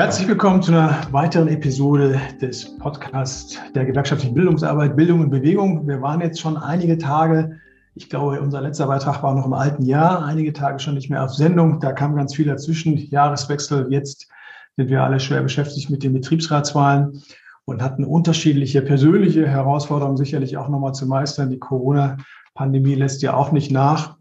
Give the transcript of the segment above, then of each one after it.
Herzlich willkommen zu einer weiteren Episode des Podcasts der gewerkschaftlichen Bildungsarbeit Bildung und Bewegung. Wir waren jetzt schon einige Tage, ich glaube, unser letzter Beitrag war noch im alten Jahr, einige Tage schon nicht mehr auf Sendung. Da kam ganz viel dazwischen. Jahreswechsel, jetzt sind wir alle schwer beschäftigt mit den Betriebsratswahlen und hatten unterschiedliche persönliche Herausforderungen sicherlich auch nochmal zu meistern. Die Corona-Pandemie lässt ja auch nicht nach.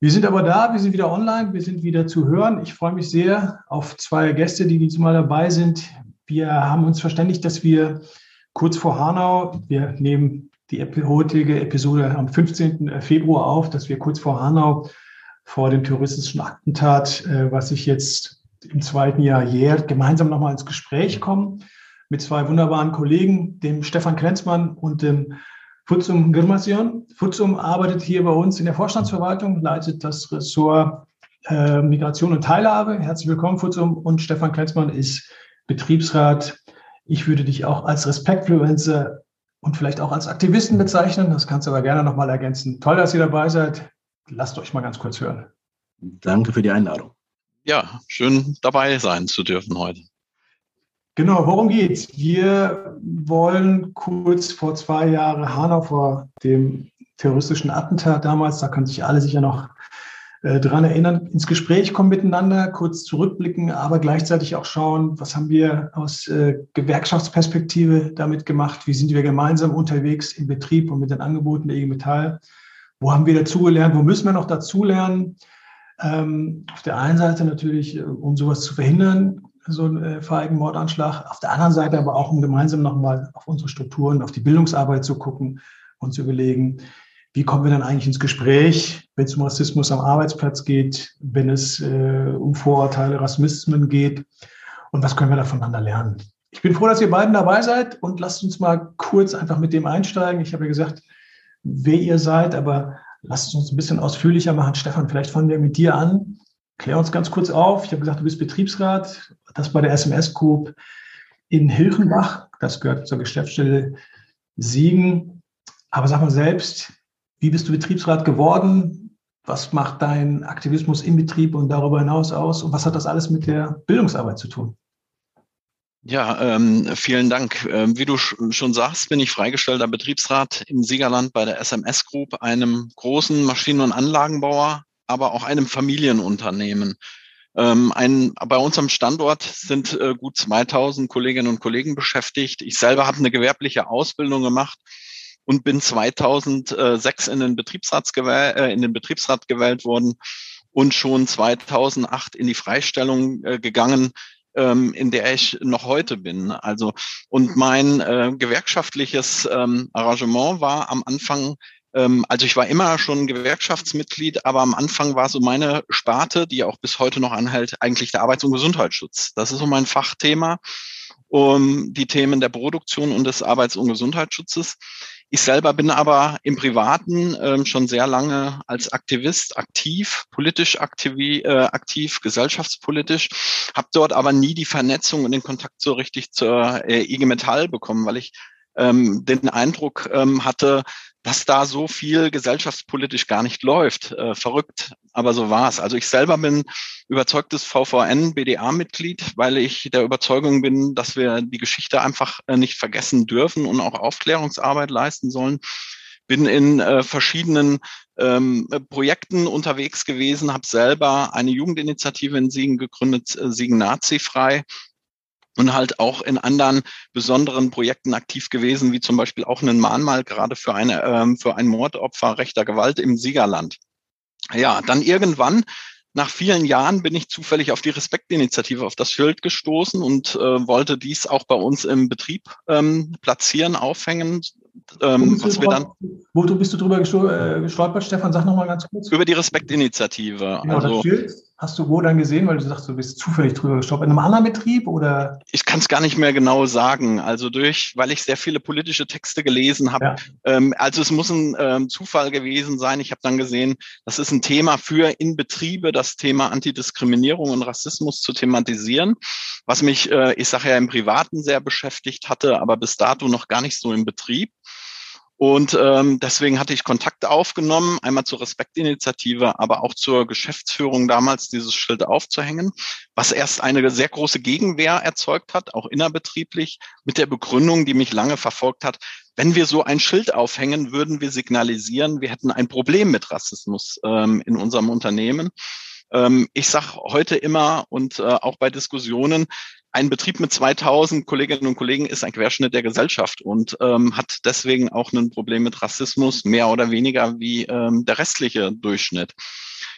Wir sind aber da, wir sind wieder online, wir sind wieder zu hören. Ich freue mich sehr auf zwei Gäste, die diesmal dabei sind. Wir haben uns verständigt, dass wir kurz vor Hanau, wir nehmen die heutige Episode am 15. Februar auf, dass wir kurz vor Hanau vor dem terroristischen Attentat, äh, was sich jetzt im zweiten Jahr jährt, gemeinsam nochmal ins Gespräch kommen mit zwei wunderbaren Kollegen, dem Stefan Krenzmann und dem Futsum Girmation. Futsum arbeitet hier bei uns in der Vorstandsverwaltung, leitet das Ressort äh, Migration und Teilhabe. Herzlich willkommen, Futsum. Und Stefan Klenzmann ist Betriebsrat. Ich würde dich auch als Respektfluencer und vielleicht auch als Aktivisten bezeichnen. Das kannst du aber gerne nochmal ergänzen. Toll, dass ihr dabei seid. Lasst euch mal ganz kurz hören. Danke für die Einladung. Ja, schön dabei sein zu dürfen heute. Genau, worum geht's? Wir wollen kurz vor zwei Jahren Hanau vor dem terroristischen Attentat damals, da können sich alle sicher noch äh, dran erinnern, ins Gespräch kommen miteinander, kurz zurückblicken, aber gleichzeitig auch schauen, was haben wir aus äh, Gewerkschaftsperspektive damit gemacht, wie sind wir gemeinsam unterwegs im Betrieb und mit den Angeboten der IG Metall, wo haben wir dazugelernt, wo müssen wir noch dazulernen. Ähm, auf der einen Seite natürlich, äh, um sowas zu verhindern, so einen äh, feigen Mordanschlag. Auf der anderen Seite aber auch, um gemeinsam nochmal auf unsere Strukturen, auf die Bildungsarbeit zu gucken und zu überlegen, wie kommen wir dann eigentlich ins Gespräch, wenn es um Rassismus am Arbeitsplatz geht, wenn es äh, um Vorurteile, Rassismen geht und was können wir da voneinander lernen. Ich bin froh, dass ihr beiden dabei seid und lasst uns mal kurz einfach mit dem einsteigen. Ich habe ja gesagt, wer ihr seid, aber lasst uns ein bisschen ausführlicher machen. Stefan, vielleicht fangen wir mit dir an. Klär uns ganz kurz auf. Ich habe gesagt, du bist Betriebsrat, das bei der SMS Group in Hilchenbach. Das gehört zur Geschäftsstelle Siegen. Aber sag mal selbst, wie bist du Betriebsrat geworden? Was macht dein Aktivismus im Betrieb und darüber hinaus aus? Und was hat das alles mit der Bildungsarbeit zu tun? Ja, ähm, vielen Dank. Ähm, wie du schon sagst, bin ich freigestellter Betriebsrat im Siegerland bei der SMS Group, einem großen Maschinen- und Anlagenbauer aber auch einem Familienunternehmen. Ähm, ein, bei uns am Standort sind äh, gut 2000 Kolleginnen und Kollegen beschäftigt. Ich selber habe eine gewerbliche Ausbildung gemacht und bin 2006 in den, Betriebsrats äh, in den Betriebsrat gewählt worden und schon 2008 in die Freistellung äh, gegangen, ähm, in der ich noch heute bin. Also und mein äh, gewerkschaftliches ähm, Arrangement war am Anfang also ich war immer schon Gewerkschaftsmitglied, aber am Anfang war so meine Sparte, die auch bis heute noch anhält, eigentlich der Arbeits- und Gesundheitsschutz. Das ist so mein Fachthema, um die Themen der Produktion und des Arbeits- und Gesundheitsschutzes. Ich selber bin aber im Privaten ähm, schon sehr lange als Aktivist aktiv, politisch aktiv, äh, aktiv gesellschaftspolitisch, habe dort aber nie die Vernetzung und den Kontakt so richtig zur äh, IG Metall bekommen, weil ich ähm, den Eindruck ähm, hatte, dass da so viel gesellschaftspolitisch gar nicht läuft. Äh, verrückt, aber so war es. Also ich selber bin überzeugtes VVN-BDA-Mitglied, weil ich der Überzeugung bin, dass wir die Geschichte einfach äh, nicht vergessen dürfen und auch Aufklärungsarbeit leisten sollen. Bin in äh, verschiedenen ähm, Projekten unterwegs gewesen, habe selber eine Jugendinitiative in Siegen gegründet, äh, Siegen Nazi-frei, und halt auch in anderen besonderen Projekten aktiv gewesen, wie zum Beispiel auch einen Mahnmal gerade für eine ähm, für ein Mordopfer rechter Gewalt im Siegerland. Ja, dann irgendwann nach vielen Jahren bin ich zufällig auf die Respektinitiative, auf das Schild gestoßen und äh, wollte dies auch bei uns im Betrieb ähm, platzieren, aufhängen. Ähm, was wir dann, wo du bist du drüber äh, gestolpert, Stefan? Sag nochmal ganz kurz. Über die Respektinitiative. Genau, also, das Schild hast du wo dann gesehen, weil du sagst, du bist zufällig drüber gestolpert. In einem anderen Betrieb oder? Ich kann es gar nicht mehr genau sagen. Also durch, weil ich sehr viele politische Texte gelesen habe. Ja. Ähm, also es muss ein ähm, Zufall gewesen sein. Ich habe dann gesehen, das ist ein Thema für in Betriebe, das Thema Antidiskriminierung und Rassismus zu thematisieren, was mich, äh, ich sage ja, im Privaten sehr beschäftigt hatte, aber bis dato noch gar nicht so im Betrieb. Und ähm, deswegen hatte ich Kontakt aufgenommen, einmal zur Respektinitiative, aber auch zur Geschäftsführung damals dieses Schild aufzuhängen, was erst eine sehr große Gegenwehr erzeugt hat, auch innerbetrieblich, mit der Begründung, die mich lange verfolgt hat, wenn wir so ein Schild aufhängen, würden wir signalisieren, wir hätten ein Problem mit Rassismus ähm, in unserem Unternehmen. Ähm, ich sage heute immer und äh, auch bei Diskussionen, ein Betrieb mit 2000 Kolleginnen und Kollegen ist ein Querschnitt der Gesellschaft und ähm, hat deswegen auch ein Problem mit Rassismus, mehr oder weniger wie ähm, der restliche Durchschnitt.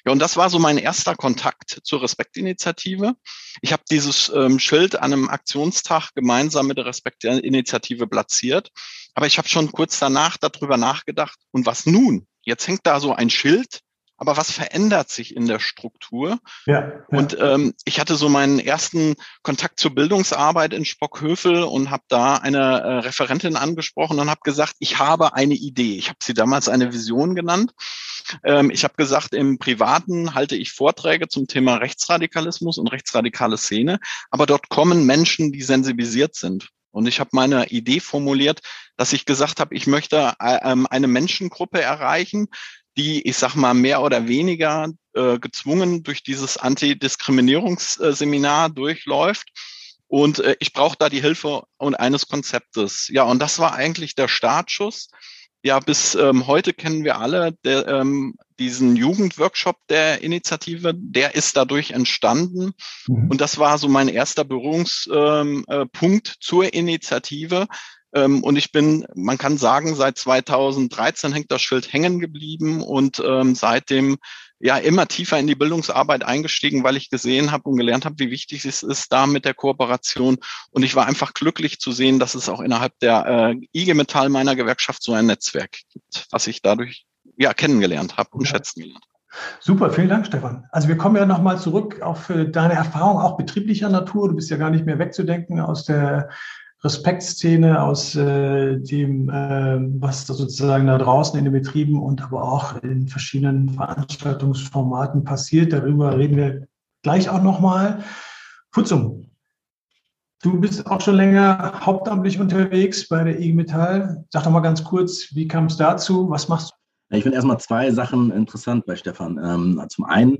Ja, und das war so mein erster Kontakt zur Respektinitiative. Ich habe dieses ähm, Schild an einem Aktionstag gemeinsam mit der Respektinitiative platziert. Aber ich habe schon kurz danach darüber nachgedacht, und was nun? Jetzt hängt da so ein Schild aber was verändert sich in der Struktur? Ja, ja. Und ähm, ich hatte so meinen ersten Kontakt zur Bildungsarbeit in Spockhövel und habe da eine äh, Referentin angesprochen und habe gesagt, ich habe eine Idee. Ich habe sie damals eine Vision genannt. Ähm, ich habe gesagt, im Privaten halte ich Vorträge zum Thema Rechtsradikalismus und rechtsradikale Szene, aber dort kommen Menschen, die sensibilisiert sind. Und ich habe meine Idee formuliert, dass ich gesagt habe, ich möchte äh, ähm, eine Menschengruppe erreichen, die, ich sag mal, mehr oder weniger äh, gezwungen durch dieses Antidiskriminierungsseminar durchläuft. Und äh, ich brauche da die Hilfe und eines Konzeptes. Ja, und das war eigentlich der Startschuss. Ja, bis ähm, heute kennen wir alle der, ähm, diesen Jugendworkshop der Initiative. Der ist dadurch entstanden. Mhm. Und das war so mein erster Berührungspunkt ähm, äh, zur Initiative, und ich bin, man kann sagen, seit 2013 hängt das Schild hängen geblieben und ähm, seitdem ja immer tiefer in die Bildungsarbeit eingestiegen, weil ich gesehen habe und gelernt habe, wie wichtig es ist da mit der Kooperation. Und ich war einfach glücklich zu sehen, dass es auch innerhalb der äh, IG Metall meiner Gewerkschaft so ein Netzwerk gibt, was ich dadurch ja kennengelernt habe und ja. schätzen gelernt Super, vielen Dank, Stefan. Also wir kommen ja nochmal zurück auf deine Erfahrung, auch betrieblicher Natur. Du bist ja gar nicht mehr wegzudenken aus der Respektszene, aus äh, dem, äh, was da sozusagen da draußen in den Betrieben und aber auch in verschiedenen Veranstaltungsformaten passiert. Darüber reden wir gleich auch nochmal. Futzum, du bist auch schon länger hauptamtlich unterwegs bei der IG Metall. Sag doch mal ganz kurz, wie kam es dazu? Was machst du? Ich finde erstmal zwei Sachen interessant bei Stefan. Ähm, zum einen,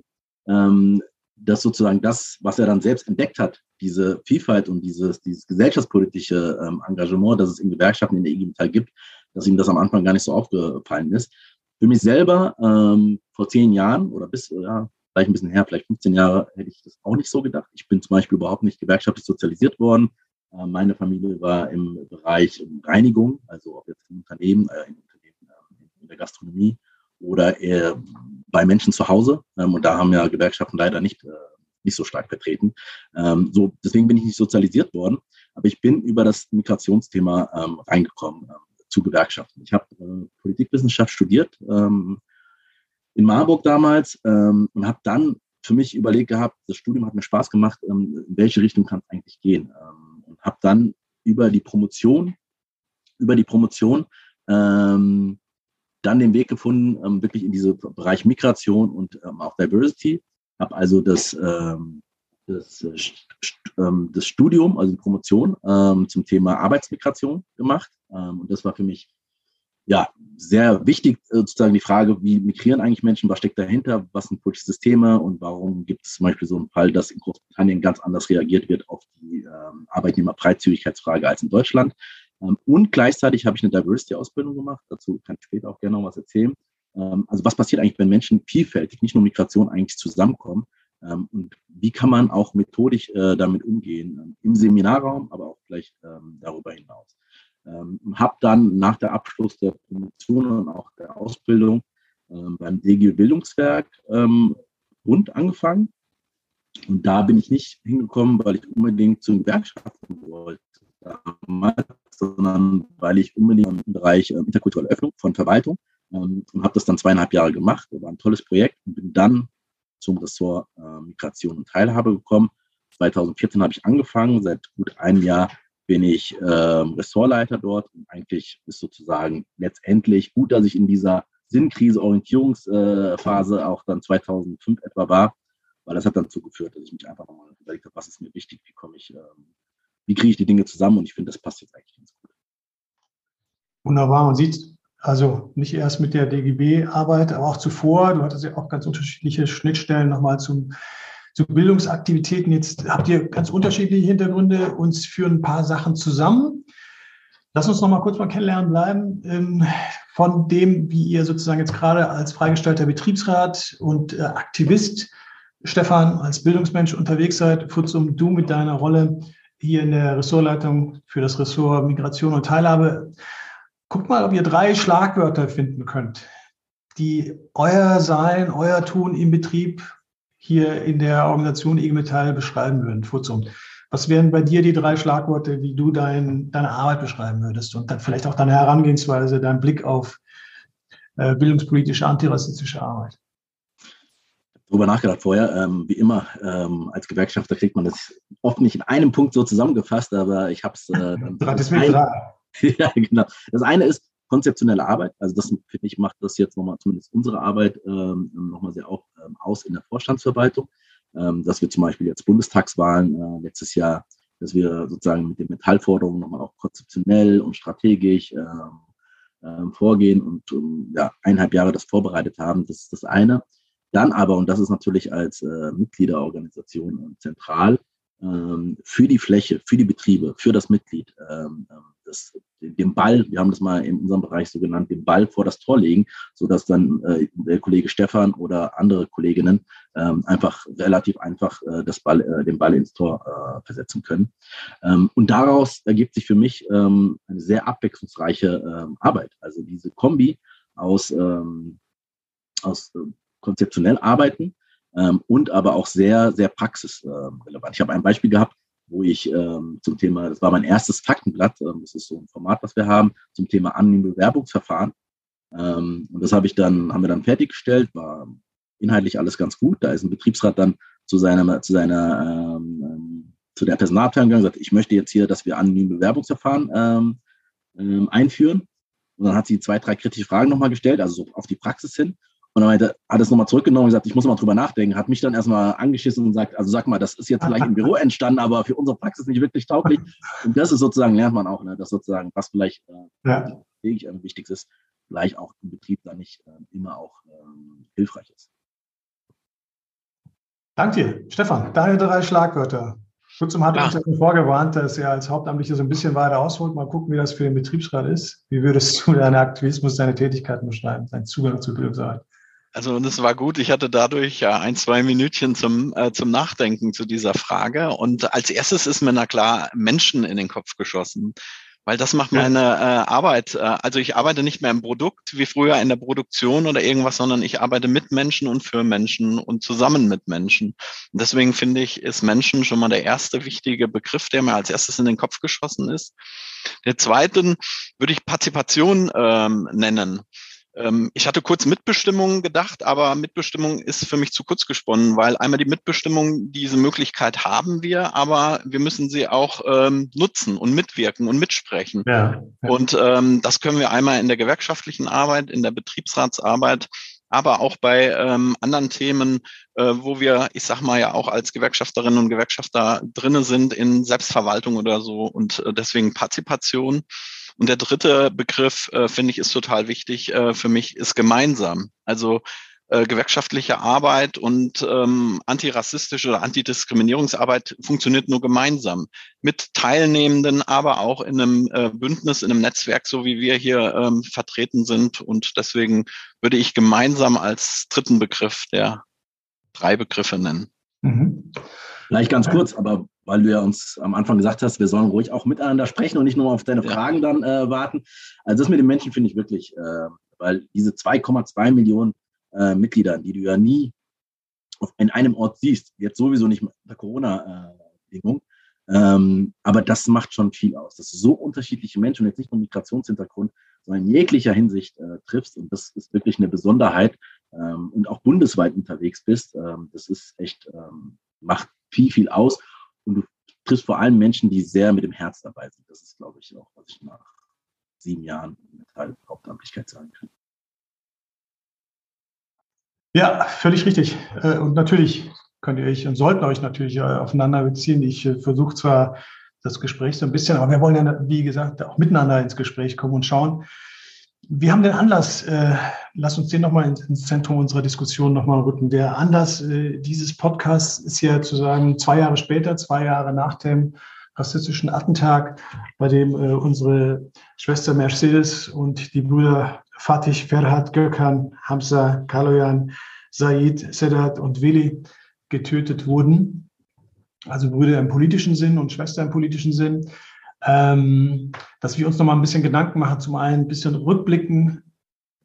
ähm, dass sozusagen das, was er dann selbst entdeckt hat, diese Vielfalt und dieses, dieses gesellschaftspolitische ähm, Engagement, das es in Gewerkschaften in der IG Metall gibt, dass ihm das am Anfang gar nicht so aufgefallen ist. Für mich selber ähm, vor zehn Jahren oder bis, ja, vielleicht ein bisschen her, vielleicht 15 Jahre, hätte ich das auch nicht so gedacht. Ich bin zum Beispiel überhaupt nicht gewerkschaftlich sozialisiert worden. Äh, meine Familie war im Bereich Reinigung, also ob jetzt im Unternehmen, äh, im Unternehmen äh, in der Gastronomie oder eher bei Menschen zu Hause. Ähm, und da haben ja Gewerkschaften leider nicht, äh, nicht so stark vertreten. Ähm, so, deswegen bin ich nicht sozialisiert worden. Aber ich bin über das Migrationsthema ähm, reingekommen ähm, zu Gewerkschaften. Ich habe äh, Politikwissenschaft studiert ähm, in Marburg damals ähm, und habe dann für mich überlegt gehabt, das Studium hat mir Spaß gemacht, ähm, in welche Richtung kann es eigentlich gehen. Und habe dann über die Promotion, über die Promotion ähm, dann den Weg gefunden, ähm, wirklich in diesen Bereich Migration und ähm, auch Diversity. Habe also das, ähm, das, äh, ähm, das Studium, also die Promotion ähm, zum Thema Arbeitsmigration gemacht. Ähm, und das war für mich ja sehr wichtig, äh, sozusagen die Frage, wie migrieren eigentlich Menschen, was steckt dahinter, was sind politische Systeme und warum gibt es zum Beispiel so einen Fall, dass in Großbritannien ganz anders reagiert wird auf die Arbeitnehmerfreizügigkeitsfrage als in Deutschland. Ähm, und gleichzeitig habe ich eine Diversity-Ausbildung gemacht. Dazu kann ich später auch gerne noch was erzählen. Ähm, also was passiert eigentlich, wenn Menschen vielfältig, nicht nur Migration eigentlich zusammenkommen? Ähm, und wie kann man auch methodisch äh, damit umgehen? Im Seminarraum, aber auch gleich darüber hinaus. Habe dann nach der Abschluss der Promotion und auch der Ausbildung beim DG Bildungswerk Bund angefangen. Und da bin ich nicht hingekommen, weil ich unbedingt zu den Gewerkschaften wollte damals, sondern weil ich unbedingt im Bereich äh, interkulturelle Öffnung von Verwaltung ähm, und habe das dann zweieinhalb Jahre gemacht. Das war ein tolles Projekt und bin dann zum Ressort äh, Migration und Teilhabe gekommen. 2014 habe ich angefangen, seit gut einem Jahr bin ich äh, Ressortleiter dort und eigentlich ist sozusagen letztendlich gut, dass ich in dieser Sinnkrise, Orientierungsphase auch dann 2005 etwa war, weil das hat dann zugeführt, dass ich mich einfach nochmal überlegt habe, was ist mir wichtig, wie komme ich ähm, wie kriege ich die Dinge zusammen und ich finde, das passt jetzt eigentlich ganz gut. Wunderbar. Man sieht, Also nicht erst mit der DGB-Arbeit, aber auch zuvor. Du hattest ja auch ganz unterschiedliche Schnittstellen nochmal zum, zu Bildungsaktivitäten. Jetzt habt ihr ganz unterschiedliche Hintergründe. Uns führen ein paar Sachen zusammen. Lass uns nochmal kurz mal kennenlernen bleiben. Ähm, von dem, wie ihr sozusagen jetzt gerade als freigestellter Betriebsrat und äh, Aktivist, Stefan, als Bildungsmensch unterwegs seid. Futzum, du mit deiner Rolle hier in der Ressortleitung für das Ressort Migration und Teilhabe. Guckt mal, ob ihr drei Schlagwörter finden könnt, die euer Sein, euer Tun im Betrieb hier in der Organisation IG Metall beschreiben würden. Futzum. Was wären bei dir die drei Schlagworte, wie du dein, deine Arbeit beschreiben würdest und dann vielleicht auch deine Herangehensweise, dein Blick auf äh, bildungspolitische, antirassistische Arbeit? Darüber nachgedacht vorher. Ähm, wie immer, ähm, als Gewerkschafter kriegt man das oft nicht in einem Punkt so zusammengefasst, aber ich habe es. Äh, das, ja, genau. Das eine ist konzeptionelle Arbeit. Also das finde ich macht das jetzt nochmal zumindest unsere Arbeit ähm, nochmal sehr auch ähm, aus in der Vorstandsverwaltung ähm, dass wir zum Beispiel jetzt Bundestagswahlen äh, letztes Jahr, dass wir sozusagen mit den Metallforderungen nochmal auch konzeptionell und strategisch ähm, ähm, vorgehen und ja, eineinhalb Jahre das vorbereitet haben. Das ist das eine. Dann aber, und das ist natürlich als äh, Mitgliederorganisation zentral, ähm, für die Fläche, für die Betriebe, für das Mitglied, ähm, ähm das, den Ball, wir haben das mal in unserem Bereich so genannt, den Ball vor das Tor legen, sodass dann äh, der Kollege Stefan oder andere Kolleginnen ähm, einfach relativ einfach äh, das Ball, äh, den Ball ins Tor äh, versetzen können. Ähm, und daraus ergibt sich für mich ähm, eine sehr abwechslungsreiche ähm, Arbeit. Also diese Kombi aus, ähm, aus äh, konzeptionell arbeiten ähm, und aber auch sehr, sehr praxisrelevant. Ich habe ein Beispiel gehabt, wo ich ähm, zum Thema, das war mein erstes Faktenblatt, ähm, das ist so ein Format, was wir haben, zum Thema anonyme Bewerbungsverfahren. Ähm, und das habe ich dann, haben wir dann fertiggestellt, war inhaltlich alles ganz gut. Da ist ein Betriebsrat dann zu seiner, zu seiner, ähm, ähm zu der Personalabteilung gegangen und gesagt, ich möchte jetzt hier, dass wir anonyme Bewerbungsverfahren ähm, ähm, einführen. Und dann hat sie zwei, drei kritische Fragen nochmal gestellt, also so auf die Praxis hin. Und dann hat er es nochmal zurückgenommen und gesagt, ich muss mal drüber nachdenken, hat mich dann erstmal angeschissen und sagt, also sag mal, das ist jetzt vielleicht im Büro entstanden, aber für unsere Praxis nicht wirklich tauglich. Und das ist sozusagen, lernt man auch, ne, dass sozusagen, was vielleicht äh, ja. wichtig ist, vielleicht auch im Betrieb dann nicht äh, immer auch ähm, hilfreich ist. Danke dir. Stefan, deine drei Schlagwörter. Kurzum hat ja. uns ja vorgewarnt, dass er als Hauptamtlicher so ein bisschen weiter ausholt. Mal gucken, wie das für den Betriebsrat ist. Wie würdest du deinen Aktivismus, deine Tätigkeiten beschreiben, deinen Zugang zur Bildungsarbeit? Also und es war gut. Ich hatte dadurch ja ein, zwei Minütchen zum, äh, zum Nachdenken zu dieser Frage. Und als erstes ist mir na klar Menschen in den Kopf geschossen. Weil das macht meine äh, Arbeit. Äh, also ich arbeite nicht mehr im Produkt wie früher in der Produktion oder irgendwas, sondern ich arbeite mit Menschen und für Menschen und zusammen mit Menschen. Und deswegen finde ich, ist Menschen schon mal der erste wichtige Begriff, der mir als erstes in den Kopf geschossen ist. Der zweiten würde ich Partizipation ähm, nennen. Ähm, ich hatte kurz Mitbestimmung gedacht, aber Mitbestimmung ist für mich zu kurz gesponnen, weil einmal die Mitbestimmung, diese Möglichkeit haben wir, aber wir müssen sie auch ähm, nutzen und mitwirken und mitsprechen. Ja, ja. Und ähm, das können wir einmal in der gewerkschaftlichen Arbeit, in der Betriebsratsarbeit, aber auch bei ähm, anderen Themen, äh, wo wir, ich sag mal ja auch als Gewerkschafterinnen und Gewerkschafter drinnen sind in Selbstverwaltung oder so und äh, deswegen Partizipation. Und der dritte Begriff, äh, finde ich, ist total wichtig äh, für mich, ist gemeinsam. Also äh, gewerkschaftliche Arbeit und ähm, antirassistische oder Antidiskriminierungsarbeit funktioniert nur gemeinsam mit Teilnehmenden, aber auch in einem äh, Bündnis, in einem Netzwerk, so wie wir hier ähm, vertreten sind. Und deswegen würde ich gemeinsam als dritten Begriff der drei Begriffe nennen. Mhm. Vielleicht ganz kurz, aber weil du ja uns am Anfang gesagt hast, wir sollen ruhig auch miteinander sprechen und nicht nur auf deine Fragen dann äh, warten. Also das mit den Menschen finde ich wirklich, äh, weil diese 2,2 Millionen äh, Mitglieder, die du ja nie in einem Ort siehst, jetzt sowieso nicht mit der Corona-Bedingung, ähm, aber das macht schon viel aus, dass du so unterschiedliche Menschen, jetzt nicht nur Migrationshintergrund, sondern in jeglicher Hinsicht äh, triffst. Und das ist wirklich eine Besonderheit ähm, und auch bundesweit unterwegs bist. Ähm, das ist echt, ähm, macht viel, viel aus. Und du triffst vor allem Menschen, die sehr mit dem Herz dabei sind. Das ist, glaube ich, auch, was ich nach sieben Jahren Metall Hauptamtlichkeit sagen kann. Ja, völlig richtig. Äh, und natürlich könnt ihr euch und sollten euch natürlich äh, aufeinander beziehen. Ich äh, versuche zwar das Gespräch so ein bisschen, aber wir wollen ja, wie gesagt, auch miteinander ins Gespräch kommen und schauen, wir haben den Anlass, äh, lass uns den nochmal ins Zentrum unserer Diskussion nochmal rücken. Der Anlass äh, dieses Podcasts ist ja zu sagen, zwei Jahre später, zwei Jahre nach dem rassistischen Attentat, bei dem äh, unsere Schwester Mercedes und die Brüder Fatih, Ferhat, Gökhan, Hamza, Kaloyan, Said, Sedat und Willi getötet wurden. Also Brüder im politischen Sinn und Schwester im politischen Sinn. Ähm, dass wir uns nochmal ein bisschen Gedanken machen, zum einen ein bisschen rückblicken,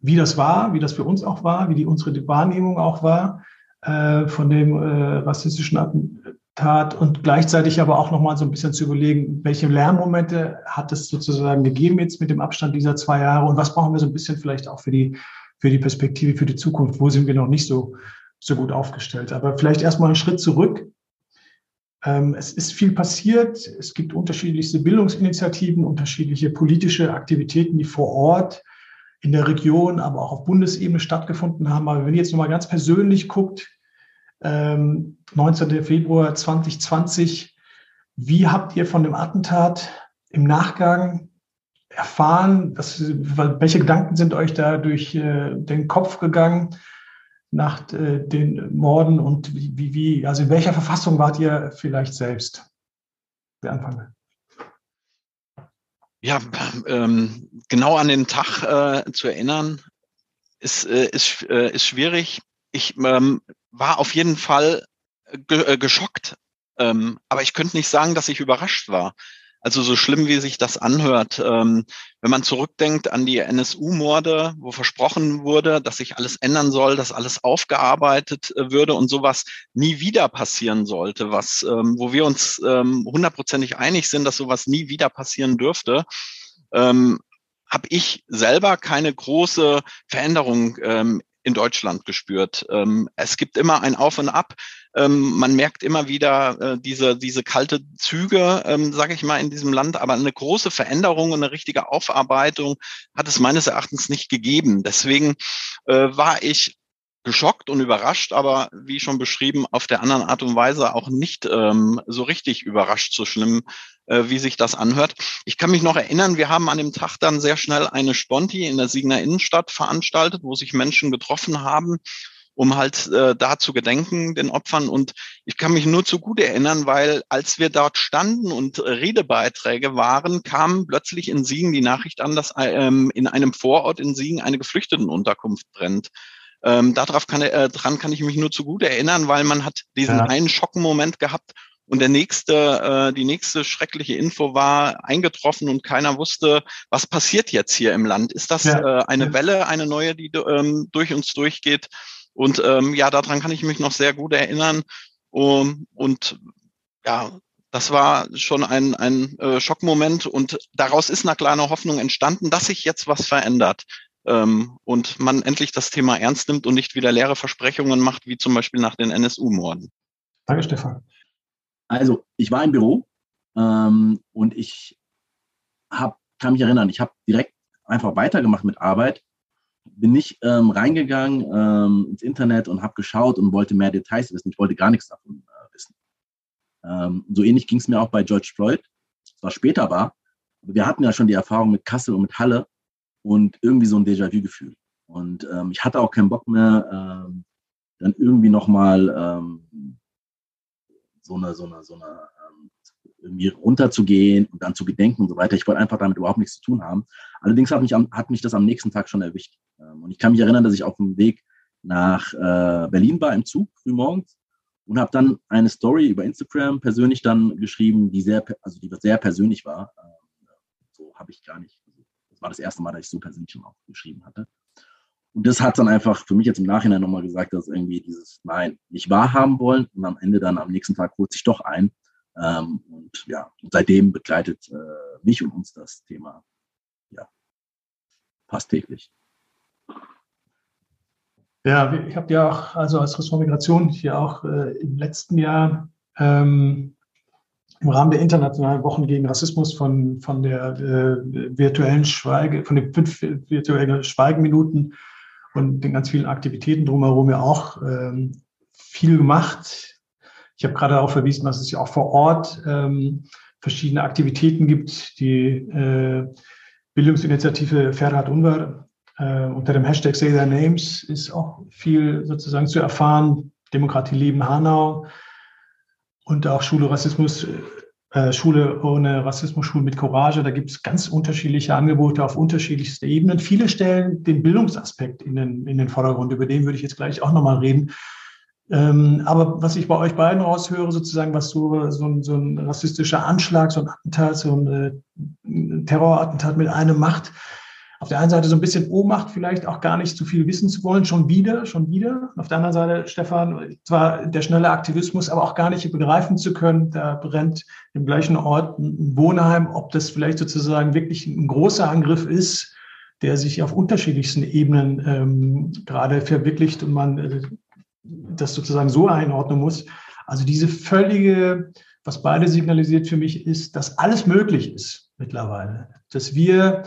wie das war, wie das für uns auch war, wie die unsere Wahrnehmung auch war äh, von dem äh, rassistischen Attentat und gleichzeitig aber auch nochmal so ein bisschen zu überlegen, welche Lernmomente hat es sozusagen gegeben jetzt mit dem Abstand dieser zwei Jahre und was brauchen wir so ein bisschen vielleicht auch für die, für die Perspektive, für die Zukunft, wo sind wir noch nicht so, so gut aufgestellt. Aber vielleicht erstmal einen Schritt zurück es ist viel passiert. Es gibt unterschiedlichste Bildungsinitiativen, unterschiedliche politische Aktivitäten, die vor Ort in der Region, aber auch auf Bundesebene stattgefunden haben. Aber wenn ihr jetzt nochmal ganz persönlich guckt, 19. Ähm, Februar 2020, wie habt ihr von dem Attentat im Nachgang erfahren? Das, welche Gedanken sind euch da durch äh, den Kopf gegangen? Nach äh, den Morden und wie, wie, also in welcher Verfassung wart ihr vielleicht selbst? Wir anfangen. Ja, ähm, genau an den Tag äh, zu erinnern, ist, äh, ist, äh, ist schwierig. Ich ähm, war auf jeden Fall ge äh, geschockt, ähm, aber ich könnte nicht sagen, dass ich überrascht war. Also so schlimm, wie sich das anhört, ähm, wenn man zurückdenkt an die NSU-Morde, wo versprochen wurde, dass sich alles ändern soll, dass alles aufgearbeitet äh, würde und sowas nie wieder passieren sollte, was, ähm, wo wir uns ähm, hundertprozentig einig sind, dass sowas nie wieder passieren dürfte, ähm, habe ich selber keine große Veränderung ähm, in Deutschland gespürt. Ähm, es gibt immer ein Auf und Ab. Ähm, man merkt immer wieder äh, diese, diese kalte Züge, ähm, sage ich mal, in diesem Land. Aber eine große Veränderung und eine richtige Aufarbeitung hat es meines Erachtens nicht gegeben. Deswegen äh, war ich geschockt und überrascht, aber wie schon beschrieben, auf der anderen Art und Weise auch nicht ähm, so richtig überrascht, so schlimm, äh, wie sich das anhört. Ich kann mich noch erinnern, wir haben an dem Tag dann sehr schnell eine Sponti in der Siegner Innenstadt veranstaltet, wo sich Menschen getroffen haben, um halt äh, da zu gedenken, den Opfern. Und ich kann mich nur zu gut erinnern, weil als wir dort standen und Redebeiträge waren, kam plötzlich in Siegen die Nachricht an, dass ähm, in einem Vorort in Siegen eine Geflüchtetenunterkunft brennt. Ähm, darauf kann, äh, dran kann ich mich nur zu gut erinnern, weil man hat diesen ja. einen Schockenmoment gehabt und der nächste, äh, die nächste schreckliche Info war eingetroffen und keiner wusste, was passiert jetzt hier im Land. Ist das ja. äh, eine. Welle, eine neue, die ähm, durch uns durchgeht? Und ähm, ja, daran kann ich mich noch sehr gut erinnern. Um, und ja, das war schon ein, ein äh, Schockmoment und daraus ist eine kleine Hoffnung entstanden, dass sich jetzt was verändert ähm, und man endlich das Thema ernst nimmt und nicht wieder leere Versprechungen macht, wie zum Beispiel nach den NSU-Morden. Danke, Stefan. Also, ich war im Büro ähm, und ich hab, kann mich erinnern, ich habe direkt einfach weitergemacht mit Arbeit, bin nicht ähm, reingegangen ähm, ins Internet und habe geschaut und wollte mehr Details wissen. Ich wollte gar nichts davon äh, wissen. Ähm, so ähnlich ging es mir auch bei George Floyd, was später war. Aber wir hatten ja schon die Erfahrung mit Kassel und mit Halle und irgendwie so ein Déjà-vu-Gefühl. Und ähm, ich hatte auch keinen Bock mehr, ähm, dann irgendwie nochmal ähm, so eine, so eine, so eine ähm, irgendwie runterzugehen und dann zu gedenken und so weiter. Ich wollte einfach damit überhaupt nichts zu tun haben. Allerdings hat mich, hat mich das am nächsten Tag schon erwischt. Ähm, und ich kann mich erinnern, dass ich auf dem Weg nach äh, Berlin war im Zug frühmorgens und habe dann eine Story über Instagram persönlich dann geschrieben, die sehr, also die sehr persönlich war. Ähm, so habe ich gar nicht war das erste Mal, dass ich so persönlich schon auch geschrieben hatte. Und das hat dann einfach für mich jetzt im Nachhinein nochmal gesagt, dass irgendwie dieses Nein nicht wahrhaben wollen und am Ende dann am nächsten Tag holt sich doch ein. Ähm, und ja, seitdem begleitet äh, mich und uns das Thema ja fast täglich. Ja, ich habe ja auch, also als Ressort Migration hier auch äh, im letzten Jahr ähm, im Rahmen der internationalen Wochen gegen Rassismus von, von der äh, virtuellen Schweige, von den fünf virtuellen Schweigeminuten und den ganz vielen Aktivitäten drumherum ja auch ähm, viel gemacht. Ich habe gerade darauf verwiesen, dass es ja auch vor Ort ähm, verschiedene Aktivitäten gibt. Die äh, Bildungsinitiative Ferhat Unvar Äh, unter dem Hashtag Say Their Names ist auch viel sozusagen zu erfahren. Demokratie lieben Hanau und auch Schule Rassismus, äh, Schule ohne Rassismus, Schule mit Courage. Da gibt es ganz unterschiedliche Angebote auf unterschiedlichsten Ebenen. Viele stellen den Bildungsaspekt in den, in den Vordergrund. Über den würde ich jetzt gleich auch nochmal reden. Ähm, aber was ich bei euch beiden raushöre, sozusagen, was so, so, ein, so ein rassistischer Anschlag, so ein Attentat, so ein, äh, Terrorattentat mit einem macht, auf der einen Seite so ein bisschen Ohnmacht, vielleicht auch gar nicht zu viel wissen zu wollen, schon wieder, schon wieder. Auf der anderen Seite, Stefan, zwar der schnelle Aktivismus, aber auch gar nicht begreifen zu können, da brennt im gleichen Ort ein Wohnheim, ob das vielleicht sozusagen wirklich ein großer Angriff ist, der sich auf unterschiedlichsten Ebenen ähm, gerade verwirklicht und man äh, das sozusagen so einordnen muss. Also diese völlige, was beide signalisiert für mich, ist, dass alles möglich ist mittlerweile. Dass wir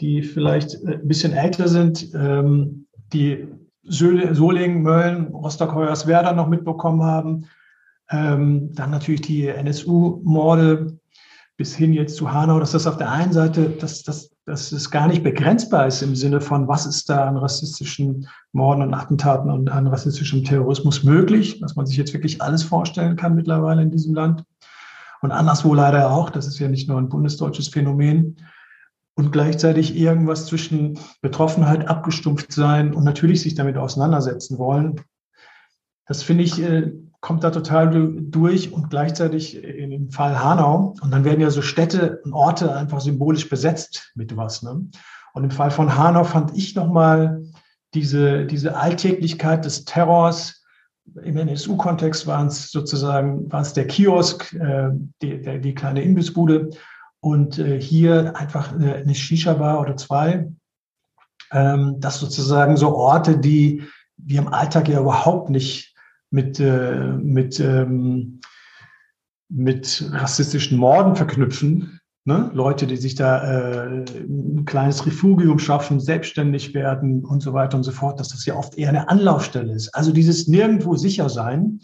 die vielleicht äh, ein bisschen älter sind, ähm, die Solingen, Mölln, Rostock-Hoyerswerda noch mitbekommen haben. Ähm, dann natürlich die NSU-Morde bis hin jetzt zu Hanau, dass das auf der einen Seite, dass, dass, dass es gar nicht begrenzbar ist im Sinne von, was ist da an rassistischen Morden und Attentaten und an rassistischem Terrorismus möglich, was man sich jetzt wirklich alles vorstellen kann mittlerweile in diesem Land. Und anderswo leider auch, das ist ja nicht nur ein bundesdeutsches Phänomen und gleichzeitig irgendwas zwischen Betroffenheit, abgestumpft sein und natürlich sich damit auseinandersetzen wollen. Das finde ich, äh, kommt da total durch und gleichzeitig im Fall Hanau. Und dann werden ja so Städte und Orte einfach symbolisch besetzt mit was. Ne? Und im Fall von Hanau fand ich nochmal diese, diese Alltäglichkeit des Terrors. Im NSU-Kontext waren es sozusagen, war der Kiosk, äh, die, der, die kleine Imbissbude und äh, hier einfach eine, eine Shisha-Bar oder zwei. Ähm, das sozusagen so Orte, die wir im Alltag ja überhaupt nicht mit, äh, mit, ähm, mit rassistischen Morden verknüpfen. Ne? Leute, die sich da äh, ein kleines Refugium schaffen, selbstständig werden und so weiter und so fort, dass das ja oft eher eine Anlaufstelle ist. Also dieses nirgendwo sicher sein.